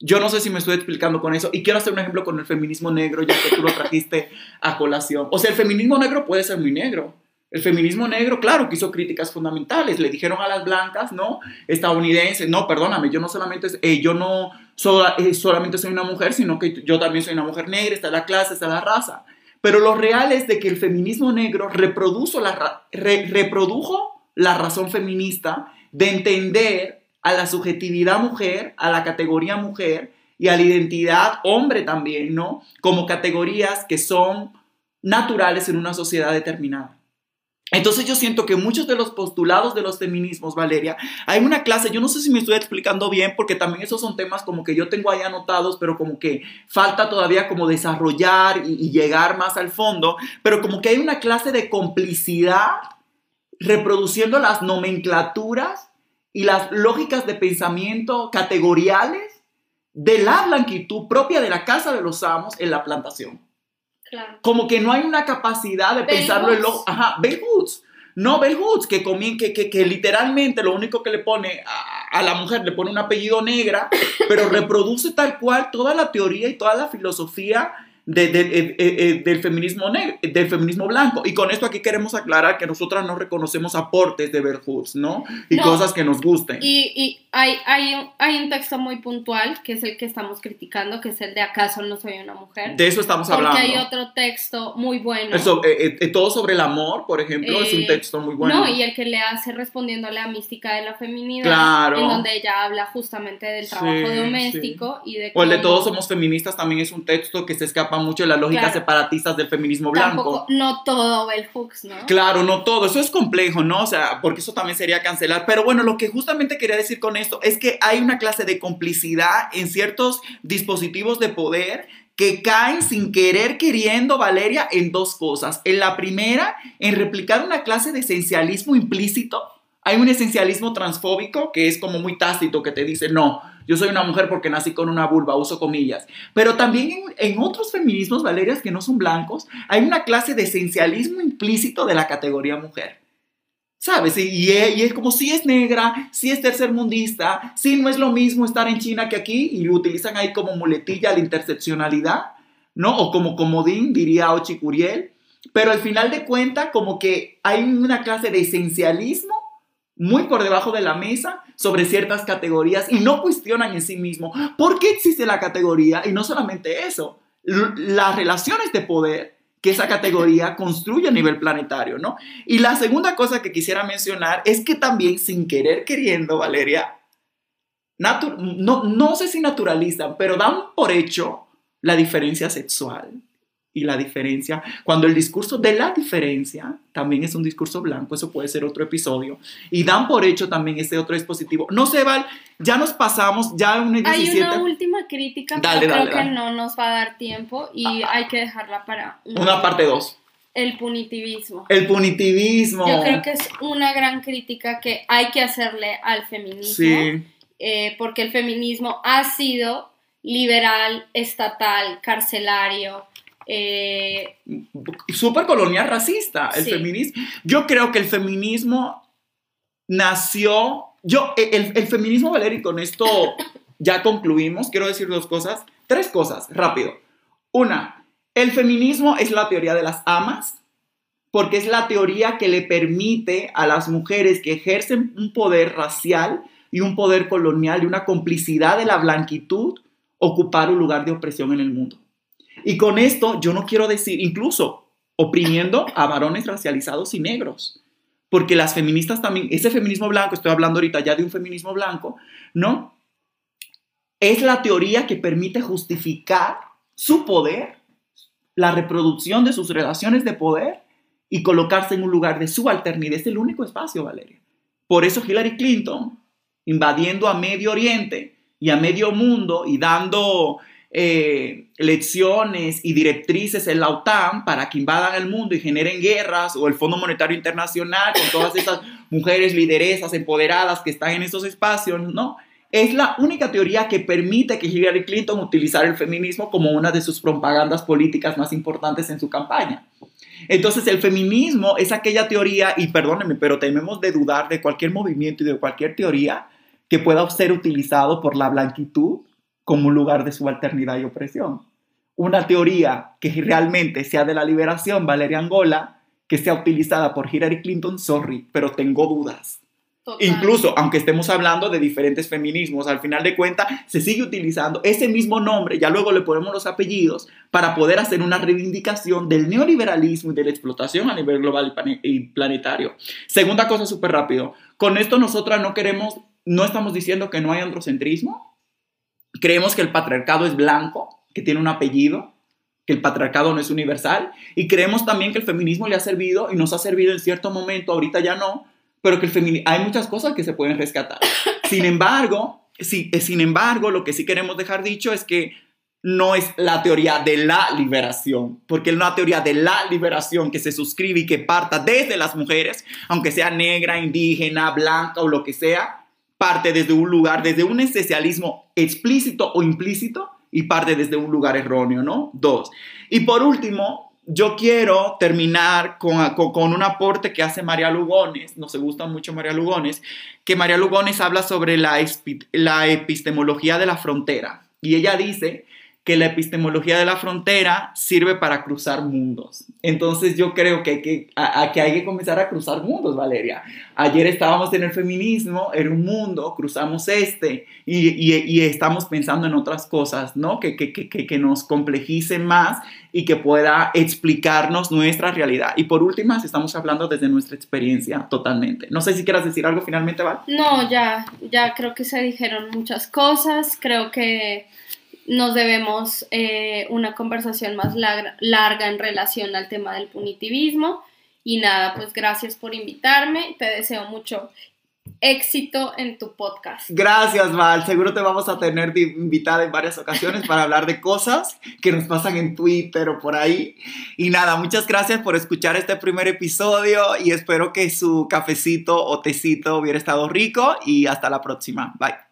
B: Yo no sé si me estoy explicando con eso y quiero hacer un ejemplo con el feminismo negro, ya que tú lo trajiste a colación. O sea, el feminismo negro puede ser muy negro. El feminismo negro, claro, que hizo críticas fundamentales. Le dijeron a las blancas, ¿no? Estadounidenses, no, perdóname, yo no solamente, eh, yo no eh, solamente soy una mujer, sino que yo también soy una mujer negra, está la clase, está la raza. Pero lo real es de que el feminismo negro reprodujo la, reprodujo la razón feminista de entender a la subjetividad mujer, a la categoría mujer y a la identidad hombre también, ¿no? Como categorías que son naturales en una sociedad determinada. Entonces yo siento que muchos de los postulados de los feminismos, Valeria, hay una clase, yo no sé si me estoy explicando bien, porque también esos son temas como que yo tengo ahí anotados, pero como que falta todavía como desarrollar y, y llegar más al fondo, pero como que hay una clase de complicidad reproduciendo las nomenclaturas y las lógicas de pensamiento categoriales de la blanquitud propia de la casa de los amos en la plantación. Claro. Como que no hay una capacidad de pensarlo en lo... Ajá, Bell Hoods. No Bell Hoods, que, que, que, que, literalmente lo único que le pone a, a, la mujer, le pone un apellido negra, pero reproduce tal cual toda la teoría y toda la filosofía eh, eh, del, feminismo del feminismo blanco. Y con esto aquí queremos aclarar que nosotras no reconocemos aportes de Hoods, ¿no? Y cosas que nos gusten.
C: Y, y hay, hay, un, hay un texto muy puntual, que es el que estamos criticando, que es el de ¿Acaso no soy una mujer?
B: De eso estamos hablando.
C: Porque hay otro texto muy bueno.
B: Eso, eh, todo sobre el amor, por ejemplo, es un texto muy bueno.
C: No, y el que le hace respondiéndole a Mística de la Feminidad, claro. en donde ella habla justamente del trabajo doméstico y de...
B: O el de Todos somos feministas también es un texto que se escapa mucho de las lógicas separatistas del feminismo blanco.
C: no todo Bell Hooks, ¿no?
B: Claro, no todo. Eso es complejo, ¿no? O sea, porque eso también sería cancelar. Pero bueno, lo que justamente quería decir con esto es que hay una clase de complicidad en ciertos dispositivos de poder que caen sin querer queriendo, Valeria, en dos cosas. En la primera, en replicar una clase de esencialismo implícito. Hay un esencialismo transfóbico que es como muy tácito, que te dice, no, yo soy una mujer porque nací con una vulva, uso comillas. Pero también en, otros feminismos, Valeria, que no son blancos, hay una clase de esencialismo implícito de la categoría mujer. ¿Sabes? Y, es como si es negra, si es tercermundista, si no es lo mismo estar en China que aquí y utilizan ahí como muletilla la interseccionalidad, ¿no? O como comodín, diría Ochi Curiel. Pero al final de cuentas, como que hay una clase de esencialismo muy por debajo de la mesa sobre ciertas categorías y no cuestionan en sí mismo por qué existe la categoría y no solamente eso, las relaciones de poder que esa categoría construye a nivel planetario, ¿no? Y la segunda cosa que quisiera mencionar es que también sin querer queriendo, Valeria, no, no sé si naturalizan, pero dan por hecho la diferencia sexual y la diferencia, cuando el discurso de la diferencia también es un discurso blanco, eso puede ser otro episodio, y dan por hecho también ese otro dispositivo. No sé, Val, ya nos pasamos, ya un
C: 17... Hay una última crítica, pero creo que no nos va a dar tiempo y ah. hay que dejarla para...
B: Una, parte 2.
C: El punitivismo.
B: El punitivismo.
C: Yo creo que es una gran crítica que hay que hacerle al feminismo, sí. Eh, porque el feminismo ha sido liberal, estatal, carcelario, eh,
B: Súper colonial racista, el feminismo. Yo creo que el feminismo nació, yo, e, el, el feminismo, Valeria, y con esto ya concluimos, quiero decir dos cosas, tres cosas, rápido. Una, el feminismo es la teoría de las amas, porque es la teoría que le permite a las mujeres que ejercen un poder racial y un poder colonial y una complicidad de la blanquitud ocupar un lugar de opresión en el mundo. Y con esto yo no quiero decir, incluso oprimiendo a varones racializados y negros, porque las feministas también, ese feminismo blanco, estoy hablando ahorita ya de un feminismo blanco, ¿no? Es la teoría que permite justificar su poder, la reproducción de sus relaciones de poder y colocarse en un lugar de subalternidad. Es el único espacio, Valeria. Por eso Hillary Clinton, invadiendo a Medio Oriente y a Medio Mundo y dando eh, lecciones y directrices en la OTAN para que invadan el mundo y generen guerras, o el Fondo Monetario Internacional con todas esas mujeres lideresas empoderadas que están en esos espacios, ¿no? Es la única teoría que permite que Hillary Clinton utilizar el feminismo como una de sus propagandas políticas más importantes en su campaña. Entonces el feminismo es aquella teoría, y perdónenme, pero tememos de dudar de cualquier movimiento y de cualquier teoría que pueda ser utilizado por la blanquitud como un lugar de subalternidad y opresión. Una teoría que realmente sea de la liberación, Valeria Angola, que sea utilizada por Hillary Clinton, sorry, pero tengo dudas.
C: Total.
B: Incluso, aunque estemos hablando de diferentes feminismos, al final de cuentas se sigue utilizando ese mismo nombre, ya luego le ponemos los apellidos, para poder hacer una reivindicación del neoliberalismo y de la explotación a nivel global y planetario. Segunda cosa súper rápido, con esto nosotras no queremos, no estamos diciendo que no hay androcentrismo, creemos que el patriarcado es blanco, que tiene un apellido, que el patriarcado no es universal, y creemos también que el feminismo le ha servido y nos ha servido en cierto momento, ahorita ya no, pero que el hay muchas cosas que se pueden rescatar. Sin embargo, sí, eh, sin embargo, lo que sí queremos dejar dicho es que no es la teoría de la liberación, porque es una teoría de la liberación que se suscribe y que parta desde las mujeres, aunque sea negra, indígena, blanca o lo que sea, parte desde un lugar, desde un esencialismo explícito o implícito y parte desde un lugar erróneo, ¿no? Dos. Y por último, yo quiero terminar con, con, un aporte que hace María Lugones, nos gusta mucho María Lugones, que María Lugones habla sobre la epistemología de la frontera. Y ella dice que la epistemología de la frontera sirve para cruzar mundos. Entonces yo creo que hay que, a- a que, hay que comenzar a cruzar mundos, Valeria. Ayer estábamos en el feminismo, era un mundo, cruzamos este y, y- estamos pensando en otras cosas, ¿no? Que, que- que nos complejicen más y que pueda explicarnos nuestra realidad. Y por último, estamos hablando desde nuestra experiencia totalmente. No sé si quieras decir algo finalmente, Val.
C: No, ya, ya creo que se dijeron muchas cosas. Creo que nos debemos eh, una conversación más larga, larga en relación al tema del punitivismo. Y nada, pues gracias por invitarme. Te deseo mucho éxito en tu podcast.
B: Gracias, Val. Seguro te vamos a tener invitada en varias ocasiones para hablar de cosas que nos pasan en Twitter o por ahí. Y nada, muchas gracias por escuchar este primer episodio y espero que su cafecito o tecito hubiera estado rico y hasta la próxima. Bye.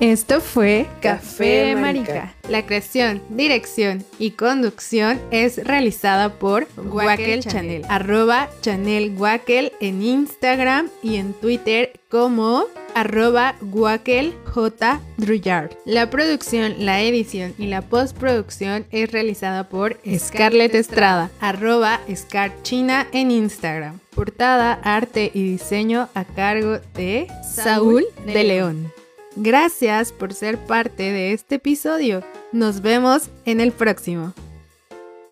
A: Esto fue Café
D: Marica.
A: La creación, dirección y conducción es realizada por Wackel Channel. Arroba Channel Wackel en Instagram y en Twitter como arroba Wackel J. Druyard. La producción, la edición y la postproducción es realizada por Scarlett Estrada. Arroba Scar China en Instagram. Portada, arte y diseño a cargo de Saúl de León. Gracias por ser parte de este episodio. Nos vemos en el próximo.